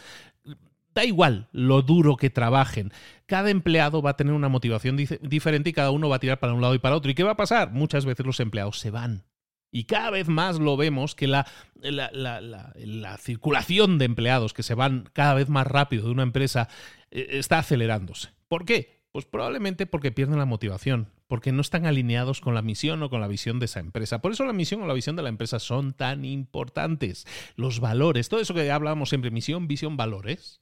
da igual lo duro que trabajen, cada empleado va a tener una motivación diferente y cada uno va a tirar para un lado y para otro. ¿Y qué va a pasar? Muchas veces los empleados se van, y cada vez más lo vemos que la, la, circulación de empleados que se van cada vez más rápido de una empresa eh, está acelerándose. ¿Por qué? Pues probablemente porque pierden la motivación, porque no están alineados con la misión o con la visión de esa empresa. Por eso la misión o la visión de la empresa son tan importantes. Los valores, todo eso que hablábamos siempre, misión, visión, valores,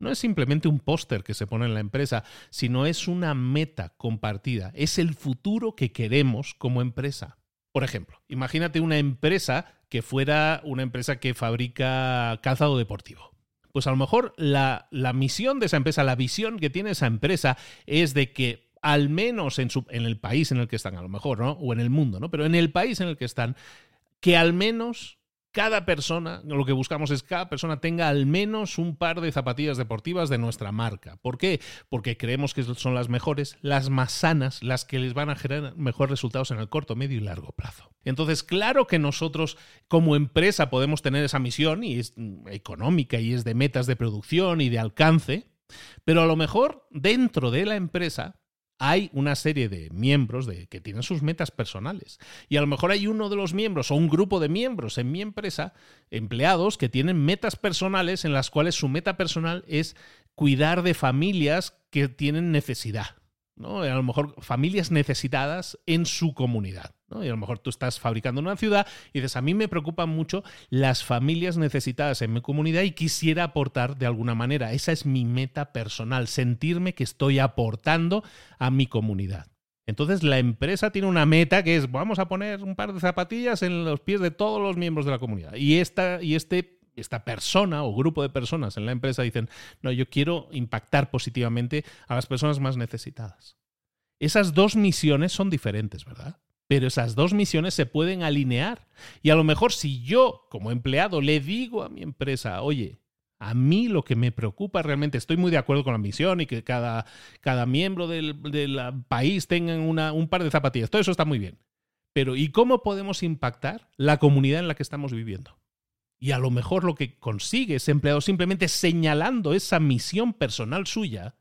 no es simplemente un póster que se pone en la empresa, sino es una meta compartida, es el futuro que queremos como empresa. Por ejemplo, imagínate una empresa que fuera una empresa que fabrica calzado deportivo. Pues a lo mejor la, misión de esa empresa, la visión que tiene esa empresa es de que al menos en, su, en el país en el que están, a lo mejor, ¿no? O en el mundo, ¿no? Pero en el país en el que están, que al menos cada persona, lo que buscamos es que cada persona tenga al menos un par de zapatillas deportivas de nuestra marca. ¿Por qué? Porque creemos que son las mejores, las más sanas, las que les van a generar mejores resultados en el corto, medio y largo plazo. Entonces, claro que nosotros como empresa podemos tener esa misión y es económica y es de metas de producción y de alcance, pero a lo mejor dentro de la empresa hay una serie de miembros de, que tienen sus metas personales. Y a lo mejor hay uno de los miembros o un grupo de miembros en mi empresa, empleados, que tienen metas personales en las cuales su meta personal es cuidar de familias que tienen necesidad. ¿No? A lo mejor familias necesitadas en su comunidad. Y a lo mejor tú estás fabricando en una ciudad y dices, a mí me preocupan mucho las familias necesitadas en mi comunidad y quisiera aportar de alguna manera. Esa es mi meta personal, sentirme que estoy aportando a mi comunidad. Entonces la empresa tiene una meta que es, vamos a poner un par de zapatillas en los pies de todos los miembros de la comunidad. Y, esta, y este esta persona o grupo de personas en la empresa dicen, no, yo quiero impactar positivamente a las personas más necesitadas. Esas dos misiones son diferentes, ¿verdad? Pero esas dos misiones se pueden alinear. Y a lo mejor si yo, como empleado, le digo a mi empresa, oye, a mí lo que me preocupa realmente, estoy muy de acuerdo con la misión y que cada, cada miembro del, país tenga una, un par de zapatillas, todo eso está muy bien. Pero ¿y cómo podemos impactar la comunidad en la que estamos viviendo? Y a lo mejor lo que consigue ese empleado simplemente señalando esa misión personal suya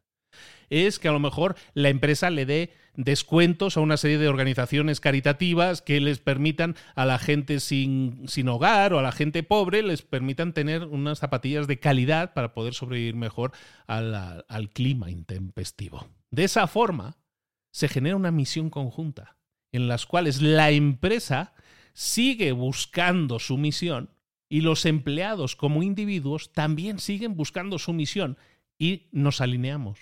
es que a lo mejor la empresa le dé descuentos a una serie de organizaciones caritativas que les permitan a la gente sin, sin hogar o a la gente pobre, les permitan tener unas zapatillas de calidad para poder sobrevivir mejor al, al clima intempestivo. De esa forma, se genera una misión conjunta en las cuales la empresa sigue buscando su misión y los empleados como individuos también siguen buscando su misión y nos alineamos.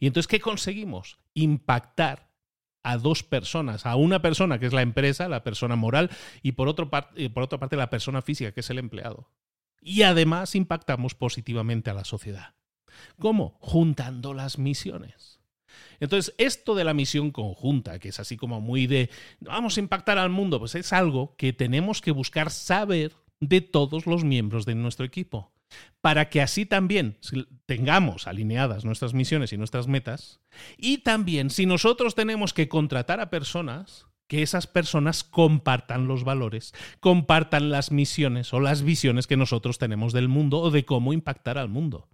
Y entonces, ¿qué conseguimos? Impactar a dos personas, a una persona que es la empresa, la persona moral, y por, otro por otra parte la persona física, que es el empleado. Y además impactamos positivamente a la sociedad. ¿Cómo? Juntando las misiones. Entonces, esto de la misión conjunta, que es así como muy de vamos a impactar al mundo, pues es algo que tenemos que buscar saber de todos los miembros de nuestro equipo, para que así también tengamos alineadas nuestras misiones y nuestras metas, y también si nosotros tenemos que contratar a personas, que esas personas compartan los valores, compartan las misiones o las visiones que nosotros tenemos del mundo o de cómo impactar al mundo.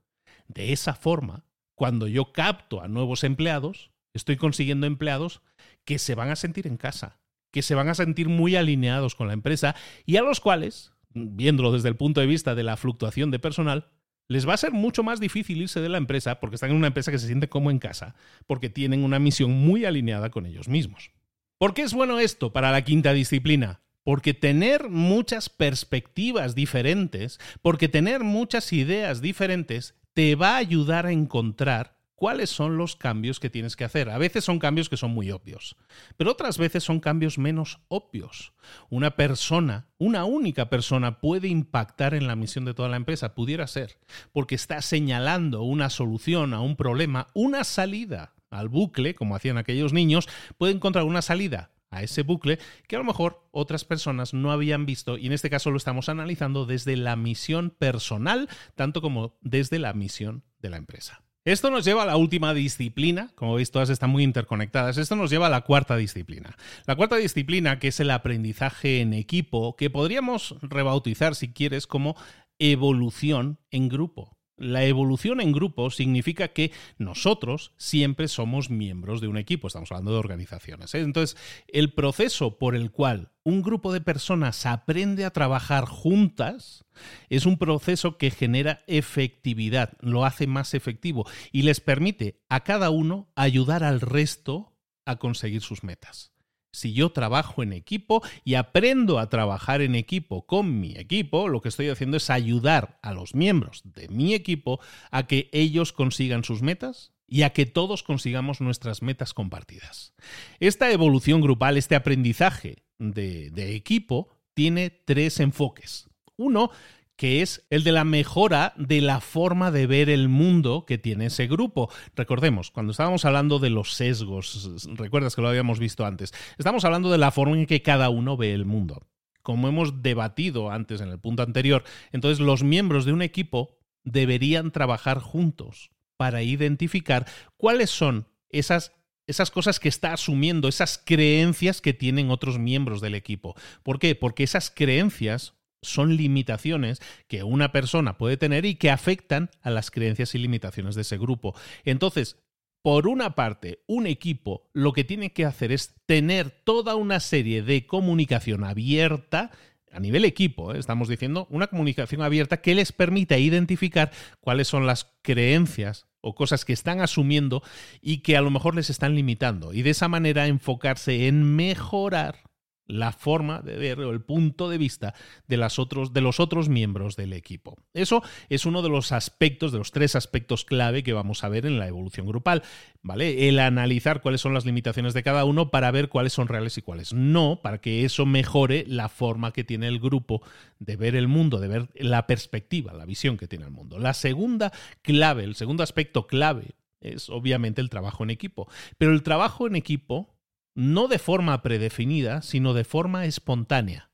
De esa forma, cuando yo capto a nuevos empleados, estoy consiguiendo empleados que se van a sentir en casa, que se van a sentir muy alineados con la empresa y a los cuales viéndolo desde el punto de vista de la fluctuación de personal, les va a ser mucho más difícil irse de la empresa porque están en una empresa que se siente como en casa, porque tienen una misión muy alineada con ellos mismos. ¿Por qué es bueno esto para la quinta disciplina? Porque tener muchas perspectivas diferentes, porque tener muchas ideas diferentes, te va a ayudar a encontrar cuáles son los cambios que tienes que hacer. A veces son cambios que son muy obvios, pero otras veces son cambios menos obvios. Una persona, una única persona puede impactar en la misión de toda la empresa, pudiera ser, porque está señalando una solución a un problema, una salida al bucle, como hacían aquellos niños, puede encontrar una salida a ese bucle que a lo mejor otras personas no habían visto y en este caso lo estamos analizando desde la misión personal, tanto como desde la misión de la empresa. Esto nos lleva a la última disciplina, como veis todas están muy interconectadas, esto nos lleva a la cuarta disciplina. La cuarta disciplina, que es el aprendizaje en equipo, que podríamos rebautizar, si quieres, como evolución en grupo. La evolución en grupo significa que nosotros siempre somos miembros de un equipo, estamos hablando de organizaciones. ¿eh? Entonces, el proceso por el cual un grupo de personas aprende a trabajar juntas es un proceso que genera efectividad, lo hace más efectivo y les permite a cada uno ayudar al resto a conseguir sus metas si yo trabajo en equipo y aprendo a trabajar en equipo con mi equipo, lo que estoy haciendo es ayudar a los miembros de mi equipo a que ellos consigan sus metas y a que todos consigamos nuestras metas compartidas. Esta evolución grupal, este aprendizaje de, equipo, tiene tres enfoques. Uno que es el de la mejora de la forma de ver el mundo que tiene ese grupo. Recordemos, cuando estábamos hablando de los sesgos, recuerdas que lo habíamos visto antes, estamos hablando de la forma en que cada uno ve el mundo. como hemos debatido antes en el punto anterior, entonces los miembros de un equipo deberían trabajar juntos para identificar cuáles son esas esas cosas que está asumiendo, esas creencias que tienen otros miembros del equipo. ¿Por qué? Porque esas creencias son limitaciones que una persona puede tener y que afectan a las creencias y limitaciones de ese grupo. Entonces, por una parte, un equipo lo que tiene que hacer es tener toda una serie de comunicación abierta a nivel equipo, ¿eh? estamos diciendo, una comunicación abierta que les permita identificar cuáles son las creencias o cosas que están asumiendo y que a lo mejor les están limitando. Y de esa manera enfocarse en mejorar la forma de ver o el punto de vista de, las otros, de los otros miembros del equipo. Eso es uno de los aspectos, de los tres aspectos clave que vamos a ver en la evolución grupal, ¿vale? El analizar cuáles son las limitaciones de cada uno para ver cuáles son reales y cuáles no, para que eso mejore la forma que tiene el grupo de ver el mundo, de ver la perspectiva, la visión que tiene el mundo. La segunda clave, el segundo aspecto clave es obviamente el trabajo en equipo, pero el trabajo en equipo no de forma predefinida, sino de forma espontánea.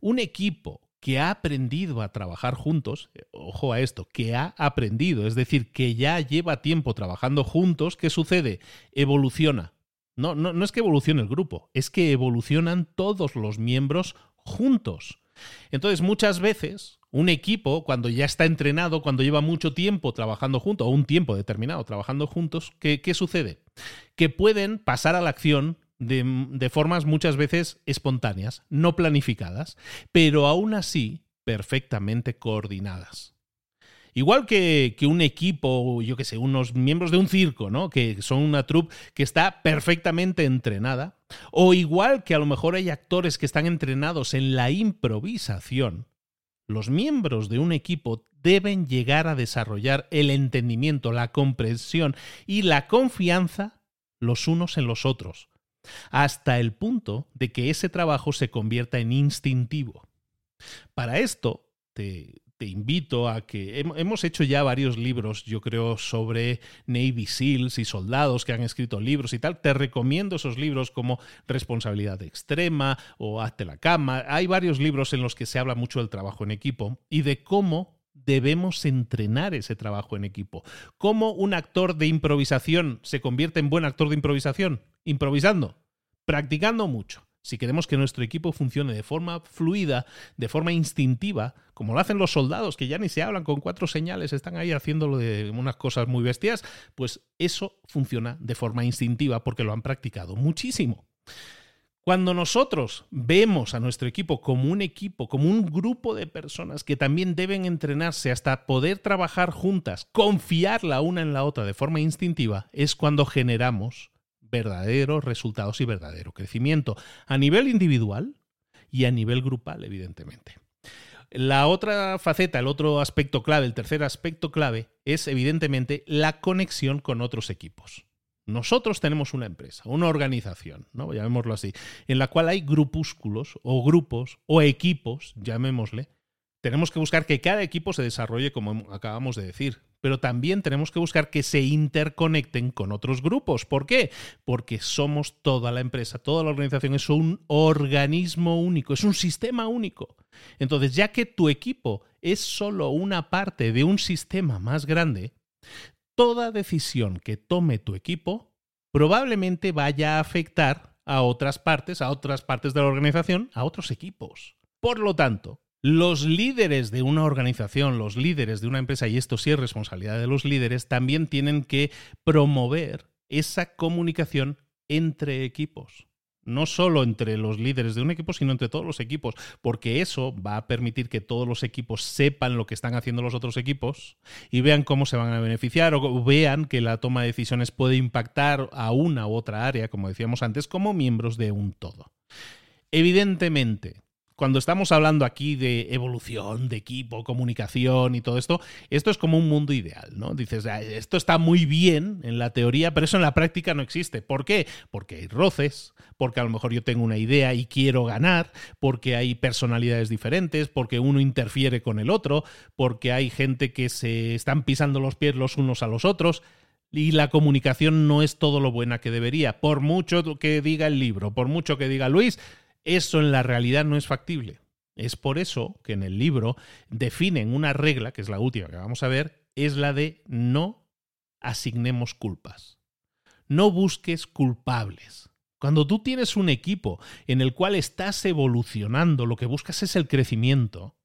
Un equipo que ha aprendido a trabajar juntos, eh, ojo a esto, que ha aprendido, es decir, que ya lleva tiempo trabajando juntos, ¿qué sucede? Evoluciona. No, no, no es que evolucione el grupo, es que evolucionan todos los miembros juntos. Entonces, muchas veces, un equipo, cuando ya está entrenado, cuando lleva mucho tiempo trabajando juntos, o un tiempo determinado trabajando juntos, ¿qué, qué sucede? que pueden pasar a la acción de, formas muchas veces espontáneas, no planificadas, pero aún así perfectamente coordinadas. Igual que, que, un equipo, yo que sé, unos miembros de un circo, ¿no? Que son una troupe que está perfectamente entrenada. O igual que a lo mejor hay actores que están entrenados en la improvisación. Los miembros de un equipo deben llegar a desarrollar el entendimiento, la comprensión y la confianza los unos en los otros, hasta el punto de que ese trabajo se convierta en instintivo. Para esto, te, invito a que hemos hecho ya varios libros, yo creo, sobre Navy SEALs y soldados que han escrito libros y tal. Te recomiendo esos libros como Responsabilidad Extrema o Hazte la cama. Hay varios libros en los que se habla mucho del trabajo en equipo y de cómo debemos entrenar ese trabajo en equipo. ¿Cómo un actor de improvisación se convierte en buen actor de improvisación? Improvisando, practicando mucho. Si queremos que nuestro equipo funcione de forma fluida, de forma instintiva, como lo hacen los soldados, que ya ni se hablan con cuatro señales, están ahí haciéndolo de unas cosas muy bestias, pues eso funciona de forma instintiva porque lo han practicado muchísimo. Cuando nosotros vemos a nuestro equipo como un equipo, como un grupo de personas que también deben entrenarse hasta poder trabajar juntas, confiar la una en la otra de forma instintiva, es cuando generamos verdaderos resultados y verdadero crecimiento a nivel individual y a nivel grupal, evidentemente. La otra faceta, el otro aspecto clave, el tercer aspecto clave, es evidentemente la conexión con otros equipos. Nosotros tenemos una empresa, una organización, ¿no? llamémoslo así, en la cual hay grupúsculos o grupos o equipos, llamémosle. Tenemos que buscar que cada equipo se desarrolle como acabamos de decir, pero también tenemos que buscar que se interconecten con otros grupos. ¿Por qué? Porque somos toda la empresa, toda la organización es un organismo único, es un sistema único. Entonces, ya que tu equipo es solo una parte de un sistema más grande, toda decisión que tome tu equipo probablemente vaya a afectar a otras partes, a otras partes de la organización, a otros equipos. Por lo tanto, los líderes de una organización, los líderes de una empresa, y esto sí es responsabilidad de los líderes, también tienen que promover esa comunicación entre equipos no solo entre los líderes de un equipo, sino entre todos los equipos, porque eso va a permitir que todos los equipos sepan lo que están haciendo los otros equipos y vean cómo se van a beneficiar o vean que la toma de decisiones puede impactar a una u otra área, como decíamos antes, como miembros de un todo. Evidentemente, cuando estamos hablando aquí de evolución, de equipo, comunicación y todo esto, esto es como un mundo ideal, ¿no? Dices, ah, esto está muy bien en la teoría, pero eso en la práctica no existe. ¿Por qué? Porque hay roces, porque a lo mejor yo tengo una idea y quiero ganar, porque hay personalidades diferentes, porque uno interfiere con el otro, porque hay gente que se están pisando los pies los unos a los otros y la comunicación no es todo lo buena que debería. Por mucho que diga el libro, por mucho que diga Luis, Eso en la realidad no es factible. Es por eso que en el libro definen una regla, que es la última que vamos a ver, es la de no asignemos culpas. No busques culpables. Cuando tú tienes un equipo en el cual estás evolucionando, lo que buscas es el crecimiento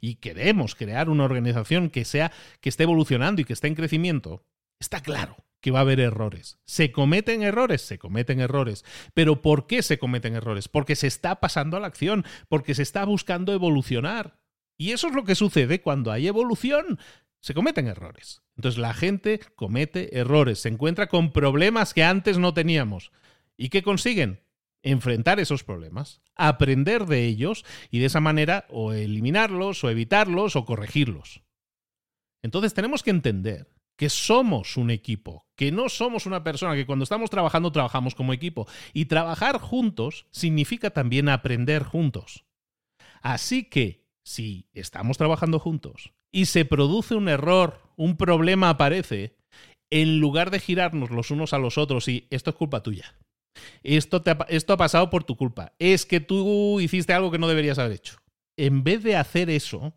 y queremos crear una organización que sea que esté evolucionando y que esté en crecimiento, está claro que va a haber errores. ¿Se cometen errores? Se cometen errores. ¿Pero por qué se cometen errores? Porque se está pasando a la acción, porque se está buscando evolucionar. Y eso es lo que sucede cuando hay evolución. Se cometen errores. Entonces la gente comete errores, se encuentra con problemas que antes no teníamos. ¿Y qué consiguen? Enfrentar esos problemas, aprender de ellos y de esa manera o eliminarlos o evitarlos o corregirlos. Entonces tenemos que entender que somos un equipo, que no somos una persona, que cuando estamos trabajando trabajamos como equipo. Y trabajar juntos significa también aprender juntos. Así que, si estamos trabajando juntos y se produce un error, un problema aparece, en lugar de girarnos los unos a los otros y esto es culpa tuya, esto, ha, esto ha pasado por tu culpa, es que tú hiciste algo que no deberías haber hecho. En vez de hacer eso,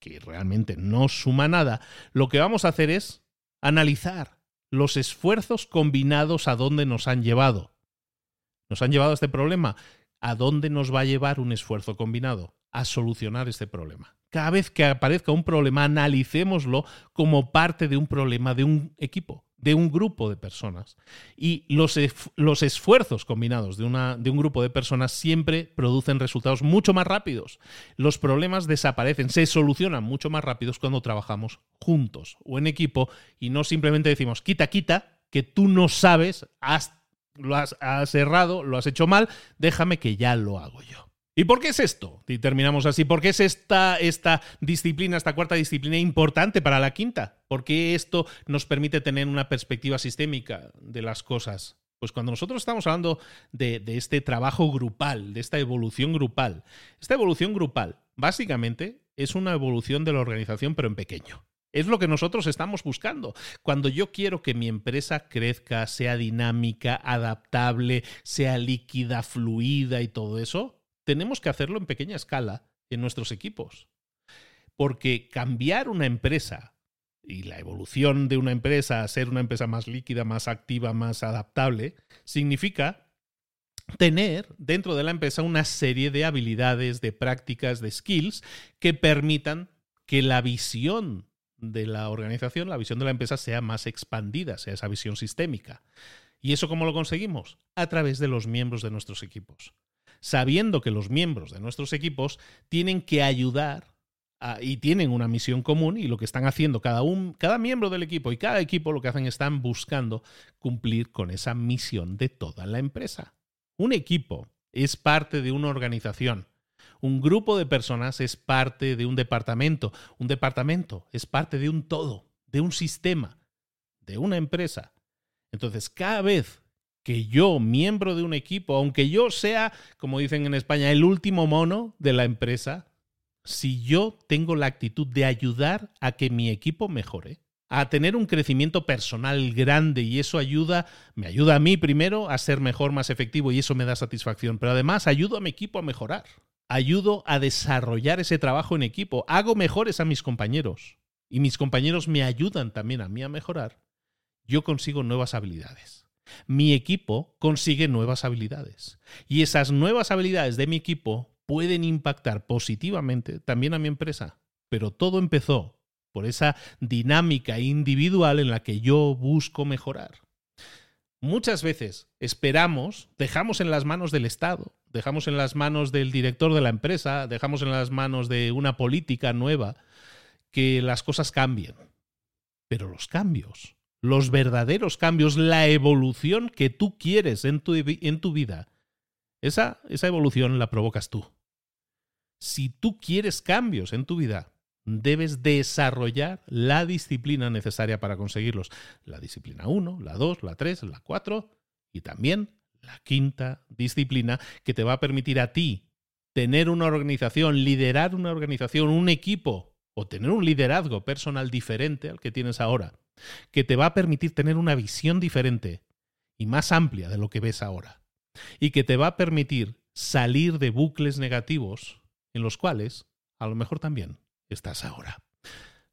que realmente no suma nada, lo que vamos a hacer es analizar los esfuerzos combinados a dónde nos han llevado. ¿Nos han llevado a este problema? ¿A dónde nos va a llevar un esfuerzo combinado? A solucionar este problema. Cada vez que aparezca un problema, analicémoslo como parte de un problema de un equipo de un grupo de personas. Y los, los esfuerzos combinados de, una, de un grupo de personas siempre producen resultados mucho más rápidos. Los problemas desaparecen, se solucionan mucho más rápidos cuando trabajamos juntos o en equipo y no simplemente decimos, quita, quita, que tú no sabes, has, lo has, has errado, lo has hecho mal, déjame que ya lo hago yo. ¿Y por qué es esto? Y terminamos así. ¿Por qué es esta, esta disciplina, esta cuarta disciplina importante para la quinta? ¿Por qué esto nos permite tener una perspectiva sistémica de las cosas? Pues cuando nosotros estamos hablando de, de este trabajo grupal, de esta evolución grupal, esta evolución grupal básicamente es una evolución de la organización pero en pequeño. Es lo que nosotros estamos buscando. Cuando yo quiero que mi empresa crezca, sea dinámica, adaptable, sea líquida, fluida y todo eso, tenemos que hacerlo en pequeña escala en nuestros equipos. Porque cambiar una empresa y la evolución de una empresa a ser una empresa más líquida, más activa, más adaptable, significa tener dentro de la empresa una serie de habilidades, de prácticas, de skills que permitan que la visión de la organización, la visión de la empresa sea más expandida, sea esa visión sistémica. ¿Y eso cómo lo conseguimos? A través de los miembros de nuestros equipos sabiendo que los miembros de nuestros equipos tienen que ayudar y tienen una misión común y lo que están haciendo cada, un, cada miembro del equipo y cada equipo lo que hacen están buscando cumplir con esa misión de toda la empresa. Un equipo es parte de una organización. Un grupo de personas es parte de un departamento. Un departamento es parte de un todo, de un sistema, de una empresa. Entonces, cada vez que yo, miembro de un equipo, aunque yo sea, como dicen en España, el último mono de la empresa, si yo tengo la actitud de ayudar a que mi equipo mejore, a tener un crecimiento personal grande y eso ayuda, me ayuda a mí primero a ser mejor, más efectivo y eso me da satisfacción, pero además ayudo a mi equipo a mejorar, ayudo a desarrollar ese trabajo en equipo, hago mejores a mis compañeros. Y mis compañeros me ayudan también a mí a mejorar, yo consigo nuevas habilidades mi equipo consigue nuevas habilidades. Y esas nuevas habilidades de mi equipo pueden impactar positivamente también a mi empresa. Pero todo empezó por esa dinámica individual en la que yo busco mejorar. Muchas veces esperamos, dejamos en las manos del Estado, dejamos en las manos del director de la empresa, dejamos en las manos de una política nueva que las cosas cambien. Pero los cambios los verdaderos cambios, la evolución que tú quieres en tu, en tu vida, esa, esa evolución la provocas tú. Si tú quieres cambios en tu vida, debes desarrollar la disciplina necesaria para conseguirlos. La disciplina 1, la 2, la 3, la 4 y también la quinta disciplina que te va a permitir a ti tener una organización, liderar una organización, un equipo o tener un liderazgo personal diferente al que tienes ahora que te va a permitir tener una visión diferente y más amplia de lo que ves ahora. Y que te va a permitir salir de bucles negativos en los cuales a lo mejor también estás ahora.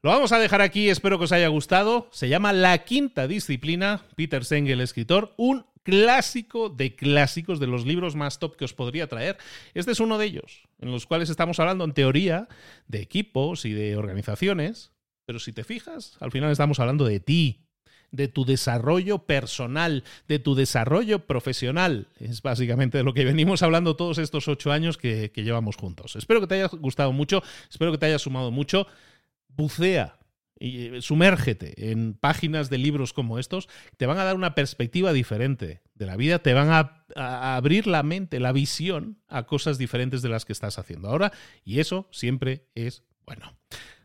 Lo vamos a dejar aquí, espero que os haya gustado. Se llama La Quinta Disciplina, Peter Sengel, escritor, un clásico de clásicos, de los libros más top que os podría traer. Este es uno de ellos, en los cuales estamos hablando en teoría de equipos y de organizaciones, pero si te fijas, al final estamos hablando de ti, de tu desarrollo personal, de tu desarrollo profesional. Es básicamente de lo que venimos hablando todos estos ocho años que, que llevamos juntos. Espero que te haya gustado mucho, espero que te haya sumado mucho. Bucea y eh, sumérgete en páginas de libros como estos, te van a dar una perspectiva diferente de la vida, te van a, a, abrir la mente, la visión a cosas diferentes de las que estás haciendo ahora y eso siempre es bueno.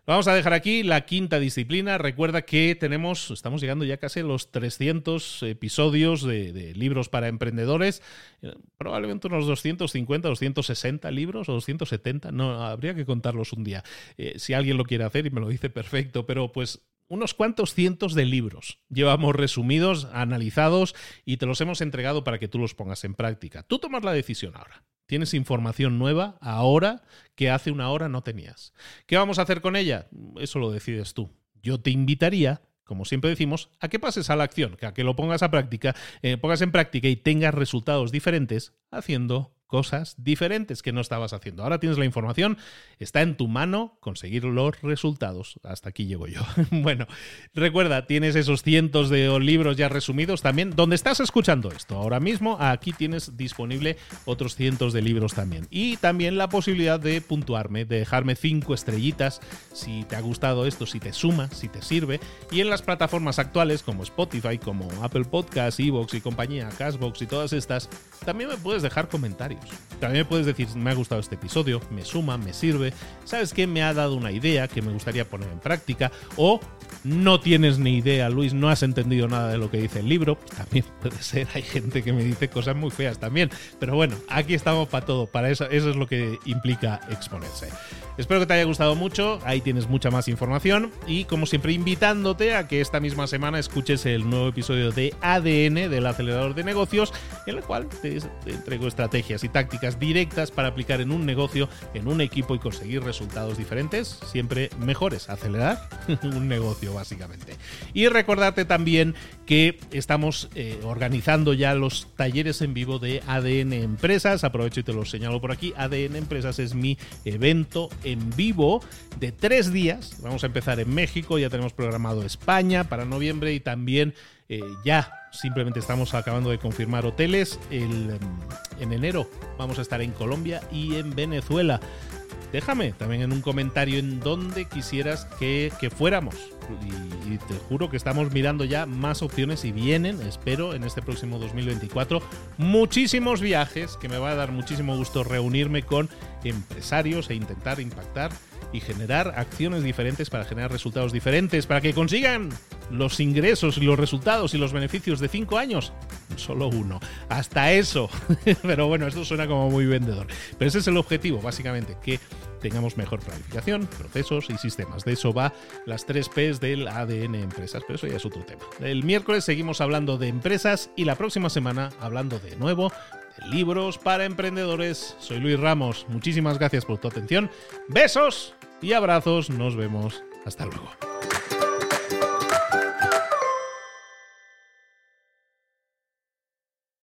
Vamos a dejar aquí la quinta disciplina. Recuerda que tenemos, estamos llegando ya casi a los 300 episodios de, libros para emprendedores. Eh, probablemente unos 250, 260 libros o 270. No, habría que contarlos un día. Eh, si alguien lo quiere hacer y me lo dice, perfecto. Pero pues unos cuantos cientos de libros llevamos resumidos, analizados y te los hemos entregado para que tú los pongas en práctica. Tú tomas la decisión ahora. Tienes información nueva ahora que hace una hora no tenías. ¿Qué vamos a hacer con ella? Eso lo decides tú. Yo te invitaría, como siempre decimos, a que pases a la acción, a que lo pongas a práctica, eh, pongas en práctica y tengas resultados diferentes haciendo cosas diferentes que no estabas haciendo. Ahora tienes la información, está en tu mano conseguir los resultados. Hasta aquí llego yo. bueno, recuerda, tienes esos cientos de libros ya resumidos también. Donde estás escuchando esto ahora mismo, aquí tienes disponible otros cientos de libros también. Y también la posibilidad de puntuarme, de dejarme cinco estrellitas si te ha gustado esto, si te suma, si te sirve. Y en las plataformas actuales como Spotify, como Apple Podcasts, Evox y compañía, Cashbox y todas estas, también me puedes dejar comentarios también puedes decir, me ha gustado este episodio, me suma, me sirve, sabes que me ha dado una idea que me gustaría poner en práctica, o no tienes ni idea, Luis, no has entendido nada de lo que dice el libro, también puede ser, hay gente que me dice cosas muy feas también, pero bueno, aquí estamos para todo, para eso, eso es lo que implica exponerse. Espero que te haya gustado mucho, ahí tienes mucha más información y como siempre invitándote a que esta misma semana escuches el nuevo episodio de ADN del acelerador de negocios en el cual te, te entrego estrategias y tácticas directas para aplicar en un negocio, en un equipo y conseguir resultados diferentes, siempre mejores, acelerar un negocio básicamente. Y recordarte también que estamos eh, organizando ya los talleres en vivo de ADN Empresas, aprovecho y te lo señalo por aquí, ADN Empresas es mi evento en vivo de tres días. Vamos a empezar en México, ya tenemos programado España para noviembre y también eh, ya simplemente estamos acabando de confirmar hoteles. El, em, en enero vamos a estar en Colombia y en Venezuela. Déjame también en un comentario en donde quisieras que, que fuéramos. Y, y, te juro que estamos mirando ya más opciones y vienen, espero, en este próximo 2024, muchísimos viajes que me va a dar muchísimo gusto reunirme con empresarios e intentar impactar y generar acciones diferentes para generar resultados diferentes, para que consigan los ingresos y los resultados y los beneficios de cinco años. Solo uno. Hasta eso. Pero bueno, esto suena como muy vendedor. Pero ese es el objetivo, básicamente, que tengamos mejor planificación, procesos y sistemas. De eso va las tres P's del ADN Empresas, pero eso ya es otro tema. El miércoles seguimos hablando de empresas y la próxima semana hablando de nuevo de libros para emprendedores. Soy Luis Ramos, muchísimas gracias por tu atención. Besos y abrazos. Nos vemos. Hasta luego.